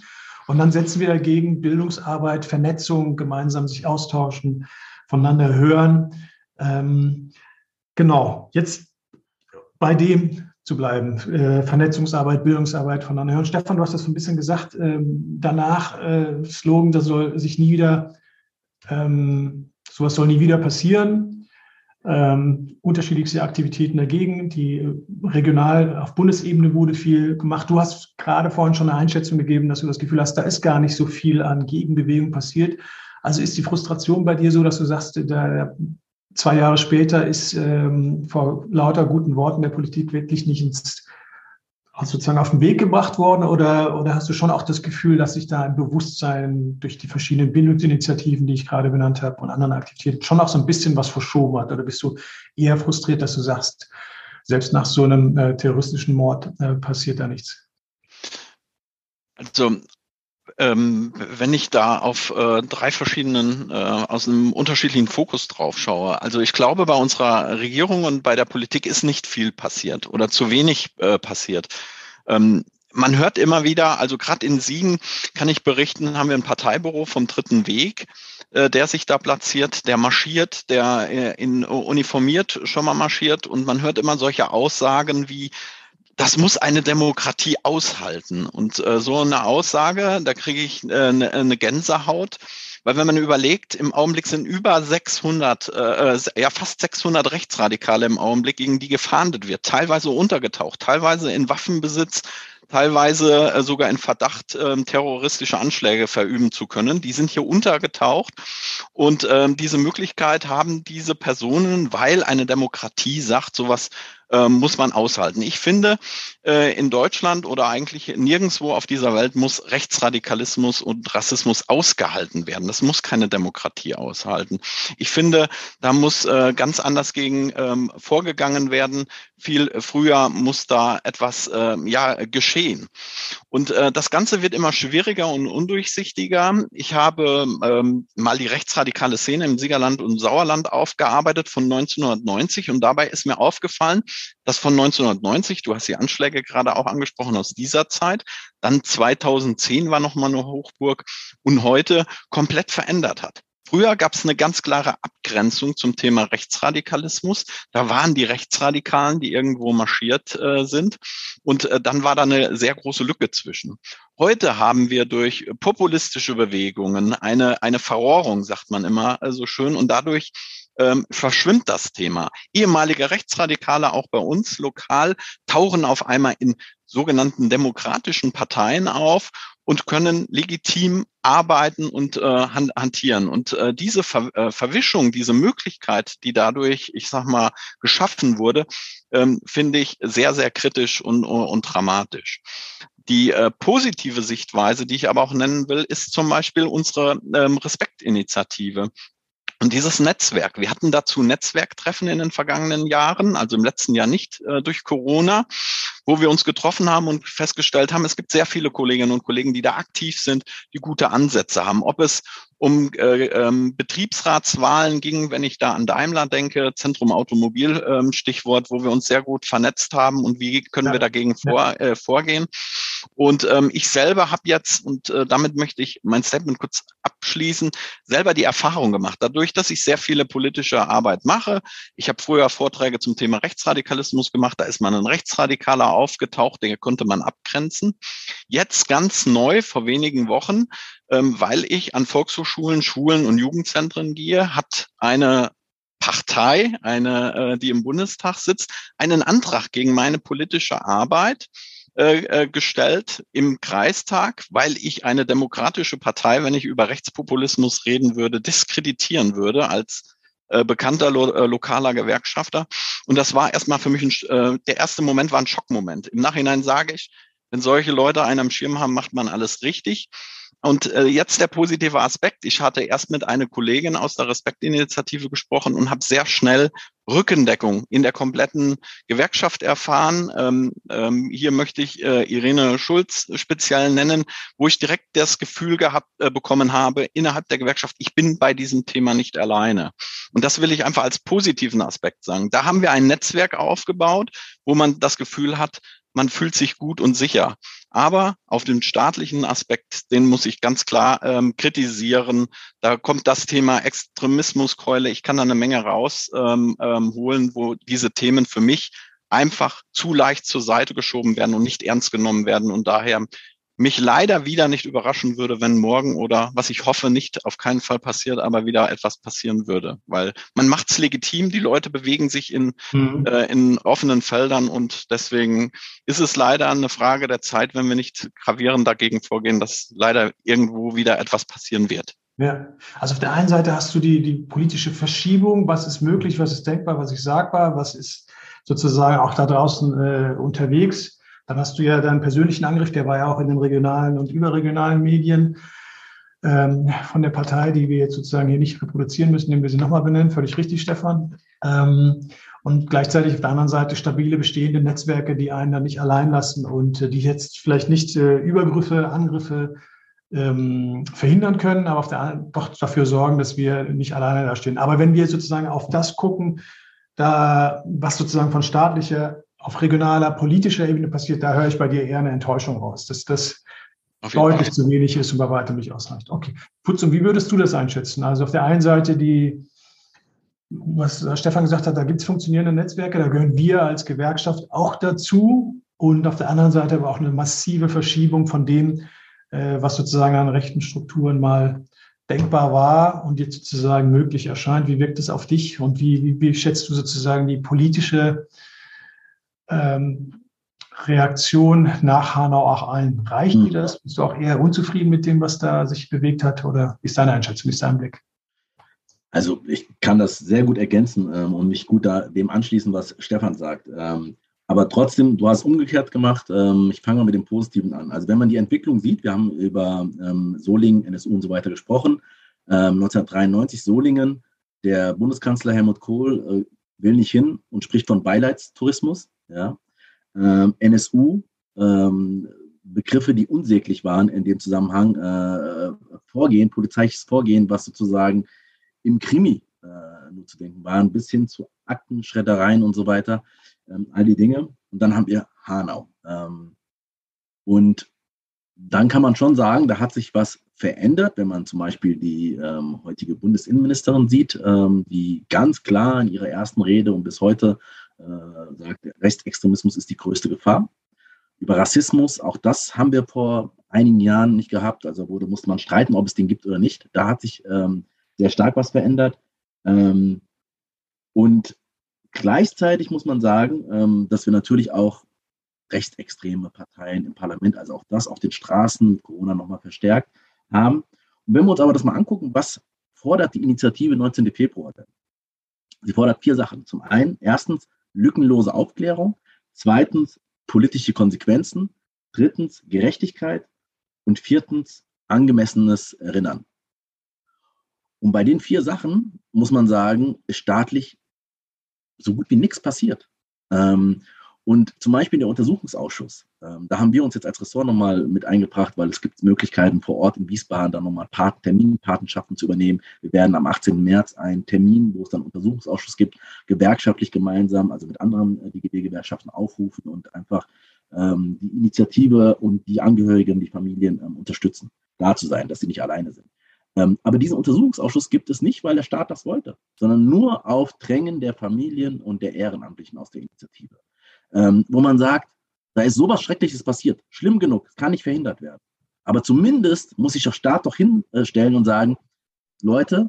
Und dann setzen wir dagegen Bildungsarbeit, Vernetzung, gemeinsam sich austauschen, voneinander hören. Ähm, genau, jetzt bei dem zu bleiben, äh, Vernetzungsarbeit, Bildungsarbeit voneinander hören. Stefan, du hast das so ein bisschen gesagt, ähm, danach äh, Slogan, das soll sich nie wieder, ähm, sowas soll nie wieder passieren. Ähm, unterschiedlichste Aktivitäten dagegen. Die regional auf Bundesebene wurde viel gemacht. Du hast gerade vorhin schon eine Einschätzung gegeben, dass du das Gefühl hast, da ist gar nicht so viel an Gegenbewegung passiert. Also ist die Frustration bei dir so, dass du sagst, da, zwei Jahre später ist ähm, vor lauter guten Worten der Politik wirklich nicht ins, sozusagen auf den Weg gebracht worden? Oder, oder hast du schon auch das Gefühl, dass sich da ein Bewusstsein durch die verschiedenen Bildungsinitiativen, die ich gerade benannt habe, und anderen Aktivitäten schon auch so ein bisschen was verschoben hat? Oder bist du eher frustriert, dass du sagst, selbst nach so einem äh, terroristischen Mord äh, passiert da nichts? Also ähm, wenn ich da auf äh, drei verschiedenen, äh, aus einem unterschiedlichen Fokus drauf schaue. Also ich glaube, bei unserer Regierung und bei der Politik ist nicht viel passiert oder zu wenig äh, passiert. Ähm, man hört immer wieder, also gerade in Siegen kann ich berichten, haben wir ein Parteibüro vom Dritten Weg, äh, der sich da platziert, der marschiert, der äh, in uniformiert schon mal marschiert und man hört immer solche Aussagen wie, das muss eine Demokratie aushalten. Und äh, so eine Aussage, da kriege ich äh, eine, eine Gänsehaut. Weil wenn man überlegt, im Augenblick sind über 600, äh, äh, ja fast 600 Rechtsradikale im Augenblick, gegen die gefahndet wird, teilweise untergetaucht, teilweise in Waffenbesitz, teilweise äh, sogar in Verdacht, ähm, terroristische Anschläge verüben zu können. Die sind hier untergetaucht und ähm, diese Möglichkeit haben diese Personen, weil eine Demokratie sagt, sowas äh, muss man aushalten. Ich finde, äh, in Deutschland oder eigentlich nirgendwo auf dieser Welt muss Rechtsradikalismus und Rassismus ausgehalten werden. Das muss keine Demokratie aushalten. Ich finde, da muss äh, ganz anders gegen ähm, vorgegangen werden. Viel früher muss da etwas äh, ja geschehen. Und äh, das Ganze wird immer schwieriger und undurchsichtiger. Ich habe ähm, mal die rechtsradikale Szene im Siegerland und Sauerland aufgearbeitet von 1990 und dabei ist mir aufgefallen, dass von 1990, du hast die Anschläge gerade auch angesprochen aus dieser Zeit, dann 2010 war nochmal eine Hochburg und heute komplett verändert hat. Früher gab es eine ganz klare Abgrenzung zum Thema Rechtsradikalismus. Da waren die Rechtsradikalen, die irgendwo marschiert äh, sind. Und äh, dann war da eine sehr große Lücke zwischen. Heute haben wir durch populistische Bewegungen eine, eine Verrohrung, sagt man immer äh, so schön. Und dadurch ähm, verschwimmt das Thema. Ehemalige Rechtsradikale, auch bei uns lokal, tauchen auf einmal in sogenannten demokratischen Parteien auf und können legitim arbeiten und äh, hantieren. Und äh, diese Ver äh, Verwischung, diese Möglichkeit, die dadurch, ich sag mal, geschaffen wurde, ähm, finde ich sehr, sehr kritisch und, und dramatisch. Die äh, positive Sichtweise, die ich aber auch nennen will, ist zum Beispiel unsere ähm, Respektinitiative. Und dieses Netzwerk, wir hatten dazu Netzwerktreffen in den vergangenen Jahren, also im letzten Jahr nicht äh, durch Corona, wo wir uns getroffen haben und festgestellt haben, es gibt sehr viele Kolleginnen und Kollegen, die da aktiv sind, die gute Ansätze haben. Ob es um äh, ähm, Betriebsratswahlen ging, wenn ich da an Daimler denke, Zentrum Automobil ähm, Stichwort, wo wir uns sehr gut vernetzt haben und wie können ja. wir dagegen vor, äh, vorgehen. Und ähm, ich selber habe jetzt, und äh, damit möchte ich mein Statement kurz abschließen, selber die Erfahrung gemacht, dadurch, dass ich sehr viele politische Arbeit mache. Ich habe früher Vorträge zum Thema Rechtsradikalismus gemacht, da ist man ein Rechtsradikaler aufgetaucht, den konnte man abgrenzen. Jetzt ganz neu, vor wenigen Wochen, ähm, weil ich an Volkshochschulen, Schulen und Jugendzentren gehe, hat eine Partei, eine, äh, die im Bundestag sitzt, einen Antrag gegen meine politische Arbeit äh, äh, gestellt im Kreistag, weil ich eine demokratische Partei, wenn ich über Rechtspopulismus reden würde, diskreditieren würde als äh, bekannter lo äh, lokaler Gewerkschafter. Und das war erstmal für mich ein, äh, der erste Moment war ein Schockmoment. Im Nachhinein sage ich, wenn solche Leute einen am Schirm haben, macht man alles richtig. Und äh, jetzt der positive Aspekt. Ich hatte erst mit einer Kollegin aus der Respektinitiative gesprochen und habe sehr schnell Rückendeckung in der kompletten Gewerkschaft erfahren. Ähm, ähm, hier möchte ich äh, Irene Schulz speziell nennen, wo ich direkt das Gefühl gehabt äh, bekommen habe innerhalb der Gewerkschaft, ich bin bei diesem Thema nicht alleine. Und das will ich einfach als positiven Aspekt sagen. Da haben wir ein Netzwerk aufgebaut, wo man das Gefühl hat, man fühlt sich gut und sicher. Aber auf den staatlichen Aspekt, den muss ich ganz klar ähm, kritisieren. Da kommt das Thema Extremismuskeule. Ich kann da eine Menge rausholen, ähm, ähm, wo diese Themen für mich einfach zu leicht zur Seite geschoben werden und nicht ernst genommen werden. Und daher mich leider wieder nicht überraschen würde, wenn morgen oder was ich hoffe nicht auf keinen Fall passiert, aber wieder etwas passieren würde. Weil man macht es legitim, die Leute bewegen sich in, mhm. äh, in offenen Feldern und deswegen ist es leider eine Frage der Zeit, wenn wir nicht gravierend dagegen vorgehen, dass leider irgendwo wieder etwas passieren wird. Ja, also auf der einen Seite hast du die, die politische Verschiebung, was ist möglich, was ist denkbar, was ist sagbar, was ist sozusagen auch da draußen äh, unterwegs. Dann hast du ja deinen persönlichen Angriff, der war ja auch in den regionalen und überregionalen Medien ähm, von der Partei, die wir jetzt sozusagen hier nicht reproduzieren müssen, indem wir sie nochmal benennen. Völlig richtig, Stefan. Ähm, und gleichzeitig auf der anderen Seite stabile bestehende Netzwerke, die einen dann nicht allein lassen und äh, die jetzt vielleicht nicht äh, Übergriffe, Angriffe ähm, verhindern können, aber auf der, doch dafür sorgen, dass wir nicht alleine da stehen. Aber wenn wir sozusagen auf das gucken, da, was sozusagen von staatlicher auf regionaler, politischer Ebene passiert, da höre ich bei dir eher eine Enttäuschung raus, dass das deutlich Fall. zu wenig ist und bei weitem nicht ausreicht. Okay. Putzum, wie würdest du das einschätzen? Also auf der einen Seite die, was Stefan gesagt hat, da gibt es funktionierende Netzwerke, da gehören wir als Gewerkschaft auch dazu. Und auf der anderen Seite aber auch eine massive Verschiebung von dem, äh, was sozusagen an rechten Strukturen mal denkbar war und jetzt sozusagen möglich erscheint. Wie wirkt es auf dich und wie, wie, wie schätzt du sozusagen die politische ähm, Reaktion nach Hanau auch ein. Reicht hm. dir das? Bist du auch eher unzufrieden mit dem, was da sich bewegt hat? Oder ist deine Einschätzung, ist dein Blick? Also ich kann das sehr gut ergänzen ähm, und mich gut da dem anschließen, was Stefan sagt. Ähm, aber trotzdem, du hast umgekehrt gemacht. Ähm, ich fange mal mit dem Positiven an. Also wenn man die Entwicklung sieht, wir haben über ähm, Solingen, NSU und so weiter gesprochen. 1993 ähm, Solingen, der Bundeskanzler Helmut Kohl äh, will nicht hin und spricht von Beileidstourismus. Ja? Ähm, NSU, ähm, Begriffe, die unsäglich waren in dem Zusammenhang, äh, Vorgehen, polizeiliches Vorgehen, was sozusagen im Krimi äh, nur zu denken waren, bis hin zu Akten, Schreddereien und so weiter, ähm, all die Dinge. Und dann haben wir Hanau. Ähm, und dann kann man schon sagen, da hat sich was verändert, wenn man zum Beispiel die ähm, heutige Bundesinnenministerin sieht, ähm, die ganz klar in ihrer ersten Rede und bis heute äh, sagt, Rechtsextremismus ist die größte Gefahr. Über Rassismus, auch das haben wir vor einigen Jahren nicht gehabt. Also wurde, musste man streiten, ob es den gibt oder nicht. Da hat sich ähm, sehr stark was verändert. Ähm, und gleichzeitig muss man sagen, ähm, dass wir natürlich auch rechtsextreme Parteien im Parlament, also auch das auf den Straßen, Corona nochmal verstärkt haben. Und wenn wir uns aber das mal angucken, was fordert die Initiative 19. Februar denn? Sie fordert vier Sachen. Zum einen, erstens, lückenlose Aufklärung. Zweitens, politische Konsequenzen. Drittens, Gerechtigkeit. Und viertens, angemessenes Erinnern. Und bei den vier Sachen muss man sagen, ist staatlich so gut wie nichts passiert. Ähm, und zum Beispiel der Untersuchungsausschuss, ähm, da haben wir uns jetzt als Ressort nochmal mit eingebracht, weil es gibt Möglichkeiten vor Ort in Wiesbaden dann nochmal Terminpatenschaften zu übernehmen. Wir werden am 18. März einen Termin, wo es dann Untersuchungsausschuss gibt, gewerkschaftlich gemeinsam, also mit anderen äh, DGB-Gewerkschaften aufrufen und einfach ähm, die Initiative und die Angehörigen, die Familien ähm, unterstützen, da zu sein, dass sie nicht alleine sind. Ähm, aber diesen Untersuchungsausschuss gibt es nicht, weil der Staat das wollte, sondern nur auf Drängen der Familien und der Ehrenamtlichen aus der Initiative ähm, wo man sagt, da ist sowas Schreckliches passiert, schlimm genug, kann nicht verhindert werden. Aber zumindest muss sich der Staat doch hinstellen und sagen, Leute,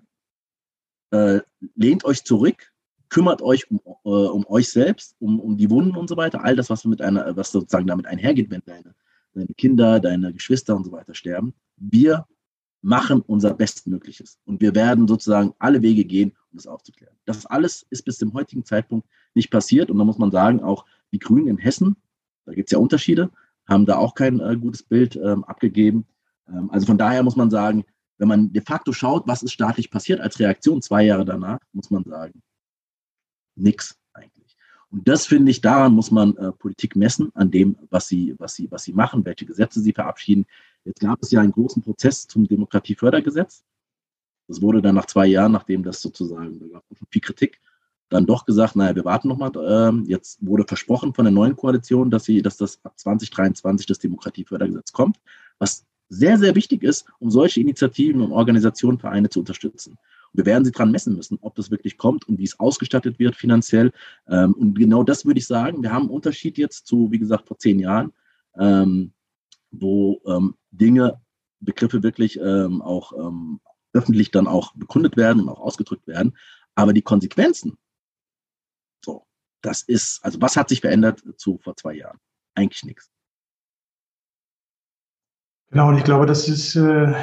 äh, lehnt euch zurück, kümmert euch um, äh, um euch selbst, um, um die Wunden und so weiter, all das, was mit einer, was sozusagen damit einhergeht, wenn deine, deine Kinder, deine Geschwister und so weiter sterben. Wir machen unser Bestmögliches und wir werden sozusagen alle Wege gehen, um das aufzuklären. Das alles ist bis zum heutigen Zeitpunkt nicht passiert und da muss man sagen, auch die Grünen in Hessen, da gibt es ja Unterschiede, haben da auch kein äh, gutes Bild ähm, abgegeben. Ähm, also von daher muss man sagen, wenn man de facto schaut, was ist staatlich passiert als Reaktion zwei Jahre danach, muss man sagen, nichts eigentlich. Und das finde ich, daran muss man äh, Politik messen, an dem, was sie, was, sie, was sie machen, welche Gesetze sie verabschieden. Jetzt gab es ja einen großen Prozess zum Demokratiefördergesetz. Das wurde dann nach zwei Jahren, nachdem das sozusagen, da gab es viel Kritik, dann doch gesagt, naja, wir warten nochmal. Ähm, jetzt wurde versprochen von der neuen Koalition, dass, sie, dass das ab 2023 das Demokratiefördergesetz kommt, was sehr, sehr wichtig ist, um solche Initiativen und Organisationen, Vereine zu unterstützen. Wir werden sie dran messen müssen, ob das wirklich kommt und wie es ausgestattet wird finanziell. Ähm, und genau das würde ich sagen. Wir haben einen Unterschied jetzt zu, wie gesagt, vor zehn Jahren, ähm, wo Dinge, Begriffe wirklich auch öffentlich dann auch bekundet werden und auch ausgedrückt werden. Aber die Konsequenzen, das ist, also was hat sich verändert zu vor zwei Jahren? Eigentlich nichts. Genau, und ich glaube, das ist, äh,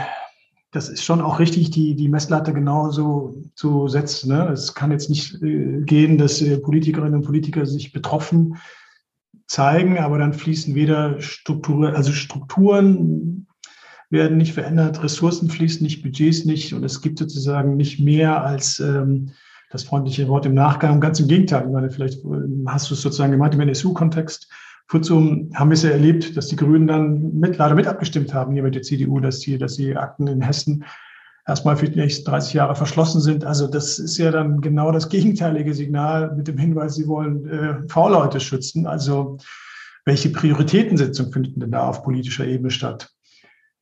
das ist schon auch richtig, die, die Messlatte genauso zu setzen. Ne? Es kann jetzt nicht äh, gehen, dass äh, Politikerinnen und Politiker sich betroffen zeigen, aber dann fließen weder Strukturen, also Strukturen werden nicht verändert, Ressourcen fließen nicht, Budgets nicht und es gibt sozusagen nicht mehr als ähm, das freundliche Wort im Nachgang. Ganz im Gegenteil, ich meine, vielleicht ähm, hast du es sozusagen gemeint im NSU-Kontext. Kurzum haben wir es ja erlebt, dass die Grünen dann mit, leider mit abgestimmt haben hier mit der CDU, dass die, dass die Akten in Hessen erstmal für die nächsten 30 Jahre verschlossen sind. Also das ist ja dann genau das gegenteilige Signal mit dem Hinweis, sie wollen äh, V-Leute schützen. Also welche Prioritätensetzung finden denn da auf politischer Ebene statt?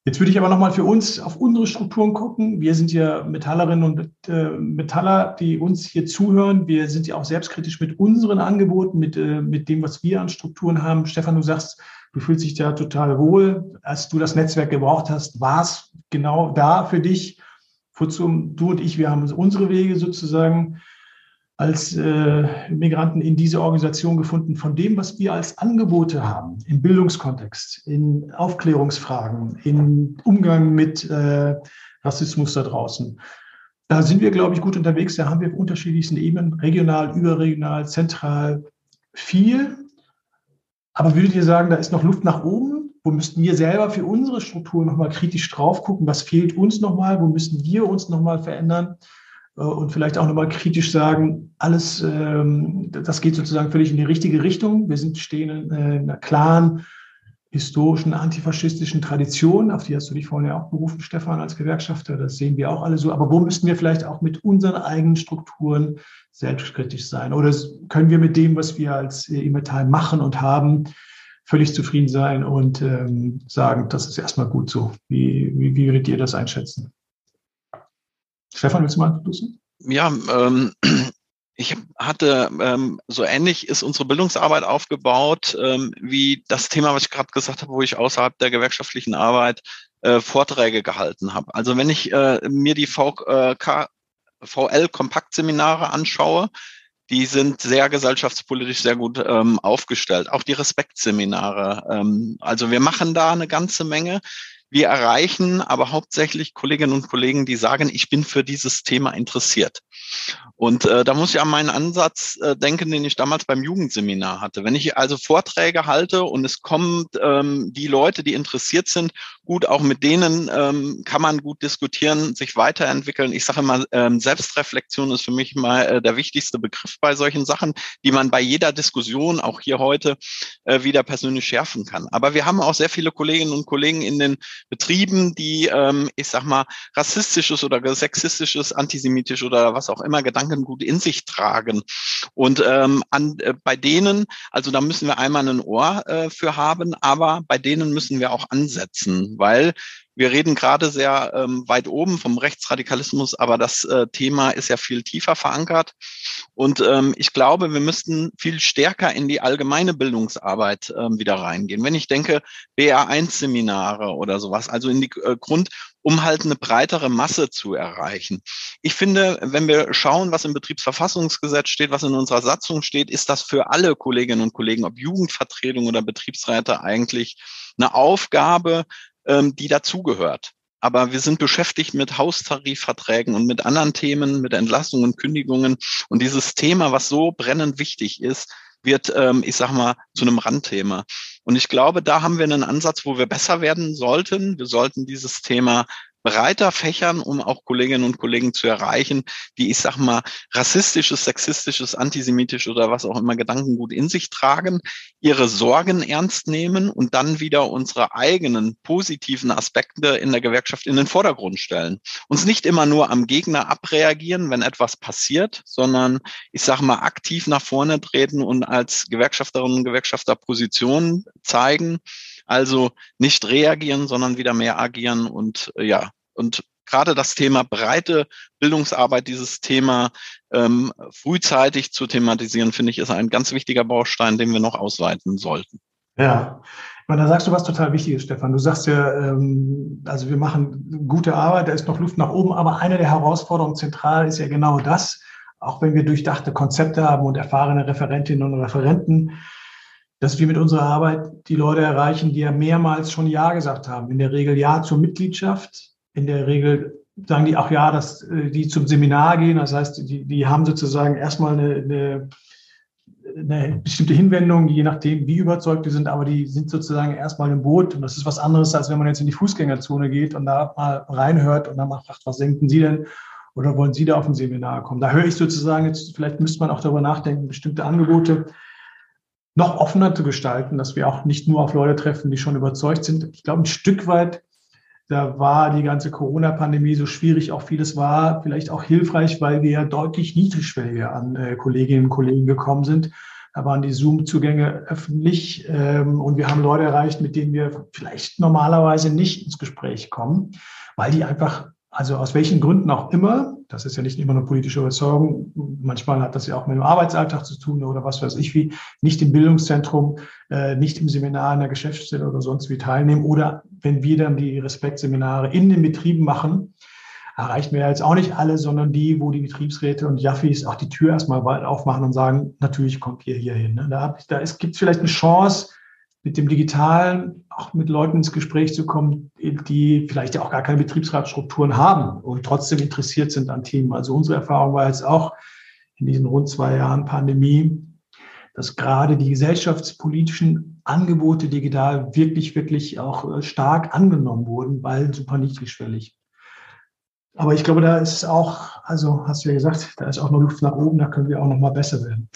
Jetzt würde ich aber nochmal für uns auf unsere Strukturen gucken. Wir sind ja Metallerinnen und äh, Metaller, die uns hier zuhören. Wir sind ja auch selbstkritisch mit unseren Angeboten, mit, äh, mit dem, was wir an Strukturen haben. Stefan, du sagst, du fühlst dich da total wohl. Als du das Netzwerk gebraucht hast, war es genau da für dich. Kurzum, du und ich, wir haben unsere Wege sozusagen als äh, Migranten in diese Organisation gefunden von dem, was wir als Angebote haben, im Bildungskontext, in Aufklärungsfragen, im Umgang mit äh, Rassismus da draußen. Da sind wir, glaube ich, gut unterwegs. Da haben wir auf unterschiedlichsten Ebenen, regional, überregional, zentral, viel. Aber würdet ihr sagen, da ist noch Luft nach oben? Wo müssten wir selber für unsere Struktur nochmal kritisch drauf gucken? Was fehlt uns nochmal? Wo müssen wir uns nochmal verändern? Äh, und vielleicht auch nochmal kritisch sagen, alles, ähm, das geht sozusagen völlig in die richtige Richtung. Wir sind stehen in einer klaren historischen antifaschistischen Tradition, auf die hast du dich vorhin ja auch berufen, Stefan, als Gewerkschafter. Das sehen wir auch alle so. Aber wo müssten wir vielleicht auch mit unseren eigenen Strukturen selbstkritisch sein? Oder können wir mit dem, was wir als E-Metall machen und haben, völlig zufrieden sein und ähm, sagen, das ist erstmal gut so. Wie, wie, wie würdet ihr das einschätzen? Stefan, willst du mal anschließen? Ja, ähm, ich hatte, ähm, so ähnlich ist unsere Bildungsarbeit aufgebaut, ähm, wie das Thema, was ich gerade gesagt habe, wo ich außerhalb der gewerkschaftlichen Arbeit äh, Vorträge gehalten habe. Also wenn ich äh, mir die VK, VL-Kompaktseminare anschaue, die sind sehr gesellschaftspolitisch sehr gut ähm, aufgestellt. Auch die Respektseminare. Ähm, also wir machen da eine ganze Menge. Wir erreichen aber hauptsächlich Kolleginnen und Kollegen, die sagen, ich bin für dieses Thema interessiert. Und äh, da muss ich an meinen Ansatz äh, denken, den ich damals beim Jugendseminar hatte. Wenn ich also Vorträge halte und es kommen ähm, die Leute, die interessiert sind, gut, auch mit denen ähm, kann man gut diskutieren, sich weiterentwickeln. Ich sage immer, ähm, Selbstreflexion ist für mich mal äh, der wichtigste Begriff bei solchen Sachen, die man bei jeder Diskussion, auch hier heute, äh, wieder persönlich schärfen kann. Aber wir haben auch sehr viele Kolleginnen und Kollegen in den Betrieben, die, ähm, ich sag mal, rassistisches oder sexistisches, antisemitisch oder was auch immer Gedankengut in sich tragen. Und ähm, an, äh, bei denen, also da müssen wir einmal ein Ohr äh, für haben, aber bei denen müssen wir auch ansetzen, weil wir reden gerade sehr ähm, weit oben vom Rechtsradikalismus, aber das äh, Thema ist ja viel tiefer verankert. Und ähm, ich glaube, wir müssten viel stärker in die allgemeine Bildungsarbeit ähm, wieder reingehen. Wenn ich denke, BR1-Seminare oder sowas, also in die äh, Grund- um halt eine breitere Masse zu erreichen. Ich finde, wenn wir schauen, was im Betriebsverfassungsgesetz steht, was in unserer Satzung steht, ist das für alle Kolleginnen und Kollegen, ob Jugendvertretung oder Betriebsräte, eigentlich eine Aufgabe, ähm, die dazugehört. Aber wir sind beschäftigt mit Haustarifverträgen und mit anderen Themen, mit Entlassungen, Kündigungen. Und dieses Thema, was so brennend wichtig ist, wird, ähm, ich sag mal, zu einem Randthema. Und ich glaube, da haben wir einen Ansatz, wo wir besser werden sollten. Wir sollten dieses Thema breiter fächern, um auch Kolleginnen und Kollegen zu erreichen, die, ich sag mal, rassistisches, sexistisches, antisemitisch oder was auch immer Gedankengut in sich tragen, ihre Sorgen ernst nehmen und dann wieder unsere eigenen positiven Aspekte in der Gewerkschaft in den Vordergrund stellen. Uns nicht immer nur am Gegner abreagieren, wenn etwas passiert, sondern, ich sag mal, aktiv nach vorne treten und als Gewerkschafterinnen und Gewerkschafter Positionen zeigen, also nicht reagieren, sondern wieder mehr agieren und äh, ja, und gerade das Thema breite Bildungsarbeit, dieses Thema ähm, frühzeitig zu thematisieren, finde ich, ist ein ganz wichtiger Baustein, den wir noch ausweiten sollten. Ja, meine, da sagst du was total Wichtiges, Stefan. Du sagst ja, ähm, also wir machen gute Arbeit, da ist noch Luft nach oben, aber eine der Herausforderungen zentral ist ja genau das, auch wenn wir durchdachte Konzepte haben und erfahrene Referentinnen und Referenten, dass wir mit unserer Arbeit die Leute erreichen, die ja mehrmals schon Ja gesagt haben. In der Regel Ja zur Mitgliedschaft. In der Regel sagen die auch Ja, dass äh, die zum Seminar gehen. Das heißt, die, die haben sozusagen erstmal eine, eine, eine bestimmte Hinwendung, je nachdem, wie überzeugt die sind, aber die sind sozusagen erstmal im Boot. Und das ist was anderes, als wenn man jetzt in die Fußgängerzone geht und da mal reinhört und dann mal fragt, was denken Sie denn? Oder wollen Sie da auf ein Seminar kommen? Da höre ich sozusagen, jetzt, vielleicht müsste man auch darüber nachdenken, bestimmte Angebote noch offener zu gestalten, dass wir auch nicht nur auf Leute treffen, die schon überzeugt sind. Ich glaube, ein Stück weit, da war die ganze Corona-Pandemie so schwierig, auch vieles war vielleicht auch hilfreich, weil wir ja deutlich niedrigschwelliger an äh, Kolleginnen und Kollegen gekommen sind. Da waren die Zoom-Zugänge öffentlich ähm, und wir haben Leute erreicht, mit denen wir vielleicht normalerweise nicht ins Gespräch kommen, weil die einfach also aus welchen Gründen auch immer, das ist ja nicht immer eine politische Überzeugung, manchmal hat das ja auch mit dem Arbeitsalltag zu tun oder was weiß ich wie, nicht im Bildungszentrum, äh, nicht im Seminar in der Geschäftsstelle oder sonst wie teilnehmen. Oder wenn wir dann die Respektseminare in den Betrieben machen, erreichen wir jetzt auch nicht alle, sondern die, wo die Betriebsräte und Jaffis auch die Tür erstmal weit aufmachen und sagen, natürlich kommt ihr hier hin. Ne? Da, da gibt es vielleicht eine Chance, mit dem Digitalen auch mit Leuten ins Gespräch zu kommen, die vielleicht ja auch gar keine Betriebsratsstrukturen haben und trotzdem interessiert sind an Themen. Also unsere Erfahrung war jetzt auch in diesen rund zwei Jahren Pandemie, dass gerade die gesellschaftspolitischen Angebote digital wirklich, wirklich auch äh, stark angenommen wurden, weil super niedrigschwellig. Aber ich glaube, da ist auch, also hast du ja gesagt, da ist auch noch Luft nach oben, da können wir auch noch mal besser werden.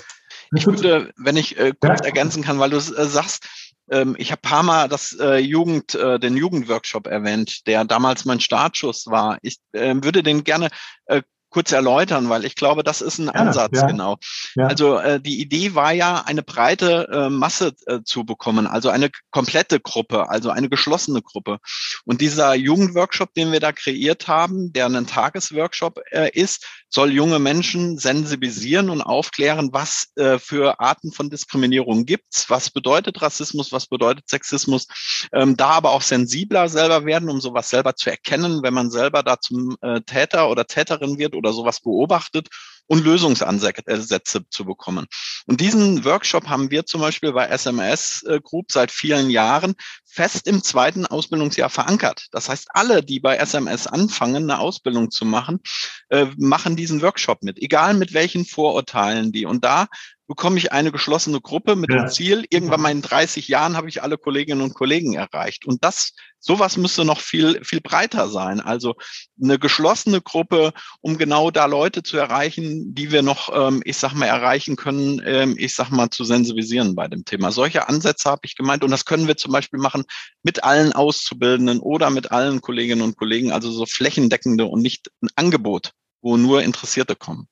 Ich würde, wenn ich äh, kurz ja. ergänzen kann, weil du äh, sagst, ähm, ich habe paar Mal das äh, Jugend, äh, den Jugendworkshop erwähnt, der damals mein Startschuss war. Ich äh, würde den gerne äh, kurz erläutern, weil ich glaube, das ist ein ja, Ansatz, ja. genau. Ja. Also äh, die Idee war ja, eine breite äh, Masse äh, zu bekommen, also eine komplette Gruppe, also eine geschlossene Gruppe. Und dieser Jugendworkshop, den wir da kreiert haben, der ein Tagesworkshop äh, ist, soll junge Menschen sensibilisieren und aufklären, was äh, für Arten von Diskriminierung gibt's, was bedeutet Rassismus, was bedeutet Sexismus, ähm, da aber auch sensibler selber werden, um sowas selber zu erkennen, wenn man selber da zum äh, Täter oder Täterin wird oder sowas beobachtet und Lösungsansätze zu bekommen. Und diesen Workshop haben wir zum Beispiel bei SMS äh, Group seit vielen Jahren fest im zweiten Ausbildungsjahr verankert. Das heißt, alle, die bei SMS anfangen, eine Ausbildung zu machen, äh, machen diesen Workshop mit, egal mit welchen Vorurteilen die. Und da bekomme ich eine geschlossene Gruppe mit ja. dem Ziel, irgendwann mal in 30 Jahren habe ich alle Kolleginnen und Kollegen erreicht. Und das, sowas müsste noch viel, viel breiter sein. Also eine geschlossene Gruppe, um genau da Leute zu erreichen, die wir noch, ähm, ich sag mal, erreichen können, ähm, ich sag mal, zu sensibilisieren bei dem Thema. Solche Ansätze habe ich gemeint. Und das können wir zum Beispiel machen mit allen Auszubildenden oder mit allen Kolleginnen und Kollegen, also so flächendeckende und nicht ein Angebot, wo nur Interessierte kommen.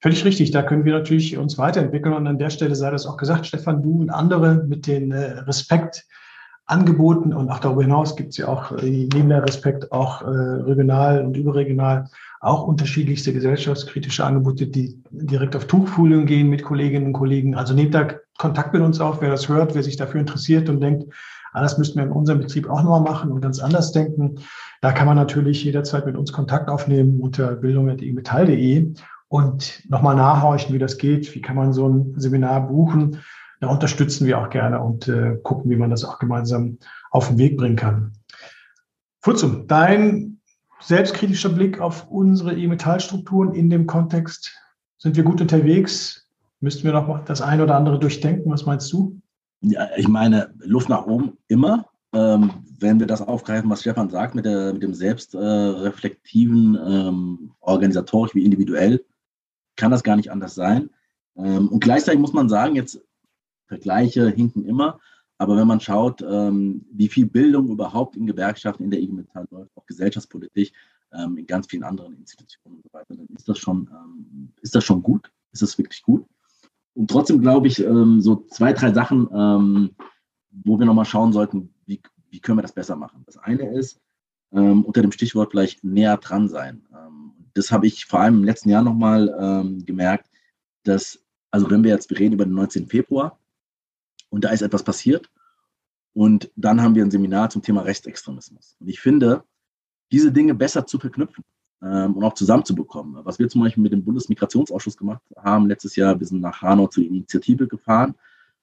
Völlig richtig, da können wir natürlich uns weiterentwickeln. Und an der Stelle sei das auch gesagt, Stefan, du und andere mit den äh, Respektangeboten und auch darüber hinaus gibt es ja auch äh, neben der Respekt auch äh, regional und überregional auch unterschiedlichste gesellschaftskritische Angebote, die direkt auf Tuchfolien gehen mit Kolleginnen und Kollegen. Also nehmt da Kontakt mit uns auf, wer das hört, wer sich dafür interessiert und denkt, ah, das müssten wir in unserem Betrieb auch nochmal machen und ganz anders denken. Da kann man natürlich jederzeit mit uns Kontakt aufnehmen unter bildung.emetall.de und nochmal nachhorchen, wie das geht, wie kann man so ein Seminar buchen. Da unterstützen wir auch gerne und äh, gucken, wie man das auch gemeinsam auf den Weg bringen kann. Futzum, dein selbstkritischer Blick auf unsere E-Metall-Strukturen in dem Kontext. Sind wir gut unterwegs? Müssten wir noch das eine oder andere durchdenken? Was meinst du? Ja, ich meine, Luft nach oben immer. Ähm, wenn wir das aufgreifen, was Stefan sagt, mit, der, mit dem selbstreflektiven, äh, ähm, organisatorisch wie individuell, kann das gar nicht anders sein. Ähm, und gleichzeitig muss man sagen, jetzt Vergleiche hinken immer, aber wenn man schaut, ähm, wie viel Bildung überhaupt in Gewerkschaften, in der IG Metall läuft, auch gesellschaftspolitisch, ähm, in ganz vielen anderen Institutionen und so weiter, dann ist das schon, ähm, ist das schon gut, ist das wirklich gut. Und trotzdem glaube ich, ähm, so zwei, drei Sachen, ähm, wo wir nochmal schauen sollten, wie, wie können wir das besser machen. Das eine ist, unter dem Stichwort vielleicht näher dran sein das habe ich vor allem im letzten Jahr nochmal ähm, gemerkt, dass, also wenn wir jetzt, wir reden über den 19. Februar und da ist etwas passiert und dann haben wir ein Seminar zum Thema Rechtsextremismus. Und ich finde, diese Dinge besser zu verknüpfen ähm, und auch zusammenzubekommen. Was wir zum Beispiel mit dem Bundesmigrationsausschuss gemacht haben letztes Jahr, wir sind nach Hanau zur Initiative gefahren,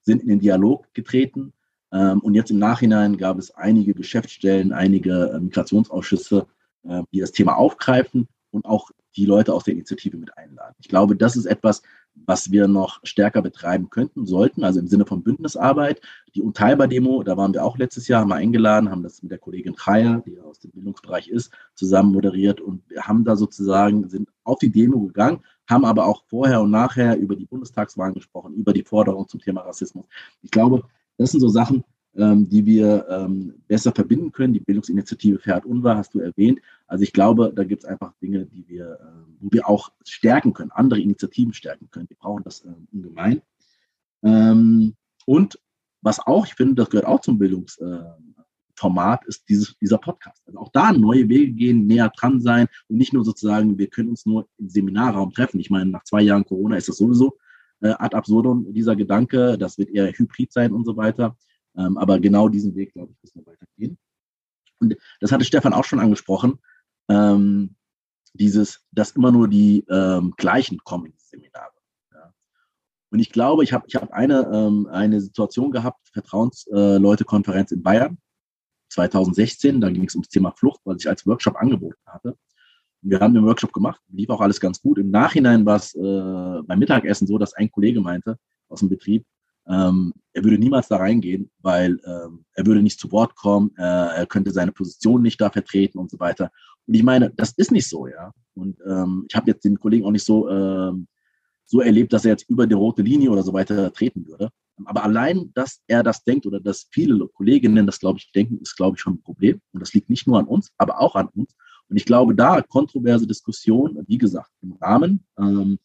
sind in den Dialog getreten ähm, und jetzt im Nachhinein gab es einige Geschäftsstellen, einige äh, Migrationsausschüsse, äh, die das Thema aufgreifen und auch die Leute aus der Initiative mit einladen. Ich glaube, das ist etwas, was wir noch stärker betreiben könnten, sollten, also im Sinne von Bündnisarbeit. Die Unteilbar-Demo, da waren wir auch letztes Jahr mal eingeladen, haben das mit der Kollegin Chaya, die aus dem Bildungsbereich ist, zusammen moderiert und wir haben da sozusagen, sind auf die Demo gegangen, haben aber auch vorher und nachher über die Bundestagswahlen gesprochen, über die Forderung zum Thema Rassismus. Ich glaube, das sind so Sachen, ähm, die wir ähm, besser verbinden können. Die Bildungsinitiative Fährt Unwahr hast du erwähnt. Also ich glaube, da gibt es einfach Dinge, die wir, äh, wo wir auch stärken können, andere Initiativen stärken können. Wir brauchen das äh, ungemein. Ähm, und was auch, ich finde, das gehört auch zum Bildungsformat, äh, ist dieses, dieser Podcast. Also auch da neue Wege gehen, näher dran sein und nicht nur sozusagen, wir können uns nur im Seminarraum treffen. Ich meine, nach zwei Jahren Corona ist das sowieso äh, ad absurdum, dieser Gedanke. Das wird eher hybrid sein und so weiter. Ähm, aber genau diesen Weg, glaube ich, müssen wir weitergehen. Und das hatte Stefan auch schon angesprochen. Ähm, dieses, dass immer nur die ähm, gleichen kommen in die Seminare. Und ich glaube, ich habe ich hab eine, ähm, eine Situation gehabt, Vertrauensleute-Konferenz äh, in Bayern 2016, da ging es ums Thema Flucht, was ich als Workshop angeboten hatte. Und wir haben den Workshop gemacht, lief auch alles ganz gut. Im Nachhinein war es äh, beim Mittagessen so, dass ein Kollege meinte aus dem Betrieb, ähm, er würde niemals da reingehen, weil ähm, er würde nicht zu Wort kommen, äh, er könnte seine Position nicht da vertreten und so weiter. Und ich meine, das ist nicht so, ja. Und ähm, ich habe jetzt den Kollegen auch nicht so, ähm, so erlebt, dass er jetzt über die rote Linie oder so weiter treten würde. Aber allein, dass er das denkt oder dass viele Kolleginnen das, glaube ich, denken, ist, glaube ich, schon ein Problem. Und das liegt nicht nur an uns, aber auch an uns. Und ich glaube, da kontroverse Diskussionen, wie gesagt, im Rahmen, ähm,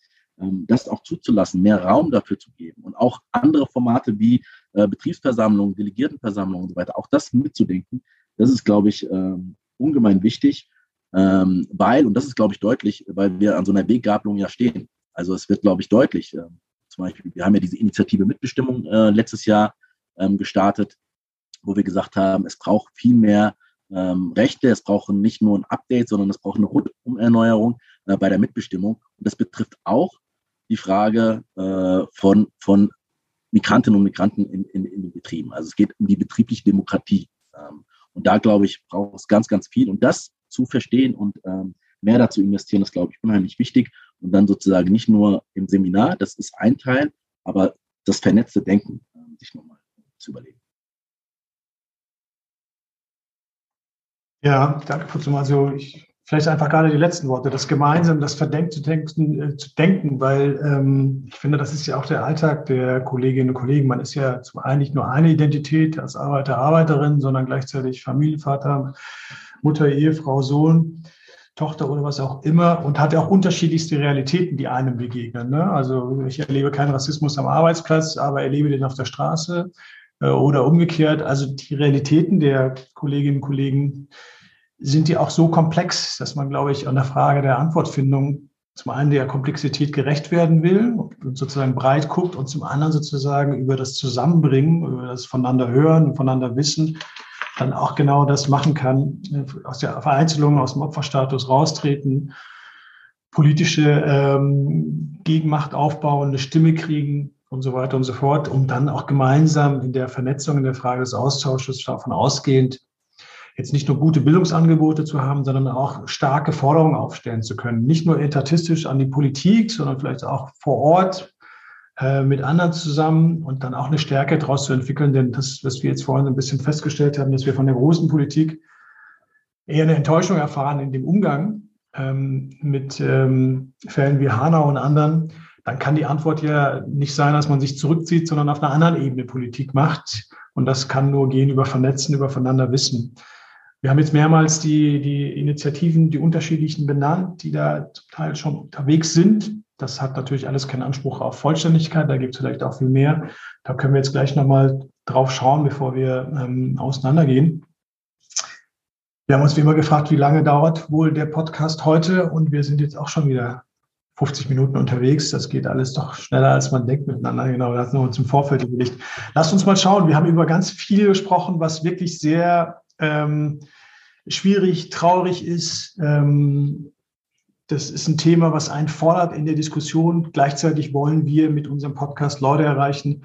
das auch zuzulassen, mehr Raum dafür zu geben und auch andere Formate wie äh, Betriebsversammlungen, Delegiertenversammlungen und so weiter, auch das mitzudenken, das ist, glaube ich, ähm, ungemein wichtig, ähm, weil, und das ist, glaube ich, deutlich, weil wir an so einer Weggabelung ja stehen. Also es wird, glaube ich, deutlich. Zum Beispiel, wir haben ja diese Initiative Mitbestimmung äh, letztes Jahr ähm, gestartet, wo wir gesagt haben, es braucht viel mehr ähm, Rechte, es braucht nicht nur ein Update, sondern es braucht eine Rundumerneuerung äh, bei der Mitbestimmung. Und das betrifft auch die Frage äh, von, von Migrantinnen und Migranten in, in, in den Betrieben. Also es geht um die betriebliche Demokratie. Ähm, und da, glaube ich, braucht es ganz, ganz viel. Und das zu verstehen und ähm, mehr dazu investieren, ist, glaube ich, unheimlich wichtig. Und dann sozusagen nicht nur im Seminar, das ist ein Teil, aber das vernetzte Denken äh, sich nochmal zu überlegen. Ja, danke, Putzum. Also ich vielleicht einfach gerade die letzten Worte, das gemeinsam, das verdenkt zu denken, äh, zu denken weil ähm, ich finde, das ist ja auch der Alltag der Kolleginnen und Kollegen. Man ist ja zum einen nicht nur eine Identität als Arbeiter, Arbeiterin, sondern gleichzeitig Familienvater, Mutter, Ehefrau, Sohn. Tochter oder was auch immer und hat ja auch unterschiedlichste Realitäten, die einem begegnen. Ne? Also ich erlebe keinen Rassismus am Arbeitsplatz, aber erlebe den auf der Straße äh, oder umgekehrt. Also die Realitäten der Kolleginnen und Kollegen sind die auch so komplex, dass man, glaube ich, an der Frage der Antwortfindung zum einen der Komplexität gerecht werden will und sozusagen breit guckt und zum anderen sozusagen über das Zusammenbringen, über das Voneinander hören, voneinander wissen, dann auch genau das machen kann, aus der Vereinzelung, aus dem Opferstatus raustreten, politische ähm, Gegenmacht aufbauen, eine Stimme kriegen und so weiter und so fort, um dann auch gemeinsam in der Vernetzung, in der Frage des Austausches davon ausgehend jetzt nicht nur gute Bildungsangebote zu haben, sondern auch starke Forderungen aufstellen zu können. Nicht nur etatistisch an die Politik, sondern vielleicht auch vor Ort äh, mit anderen zusammen und dann auch eine Stärke daraus zu entwickeln. Denn das, was wir jetzt vorhin ein bisschen festgestellt haben, dass wir von der großen Politik eher eine Enttäuschung erfahren in dem Umgang ähm, mit ähm, Fällen wie Hanau und anderen, dann kann die Antwort ja nicht sein, dass man sich zurückzieht, sondern auf einer anderen Ebene Politik macht. Und das kann nur gehen über Vernetzen, über voneinander Wissen. Wir haben jetzt mehrmals die, die Initiativen, die unterschiedlichen benannt, die da zum Teil schon unterwegs sind. Das hat natürlich alles keinen Anspruch auf Vollständigkeit, da gibt es vielleicht auch viel mehr. Da können wir jetzt gleich nochmal drauf schauen, bevor wir ähm, auseinandergehen. Wir haben uns wie immer gefragt, wie lange dauert wohl der Podcast heute? Und wir sind jetzt auch schon wieder 50 Minuten unterwegs. Das geht alles doch schneller, als man denkt miteinander. Genau, das nur zum Vorfeld überlegt. Lasst uns mal schauen. Wir haben über ganz viel gesprochen, was wirklich sehr ähm, schwierig, traurig ist. Ähm, das ist ein Thema, was einen fordert in der Diskussion. Gleichzeitig wollen wir mit unserem Podcast Leute erreichen.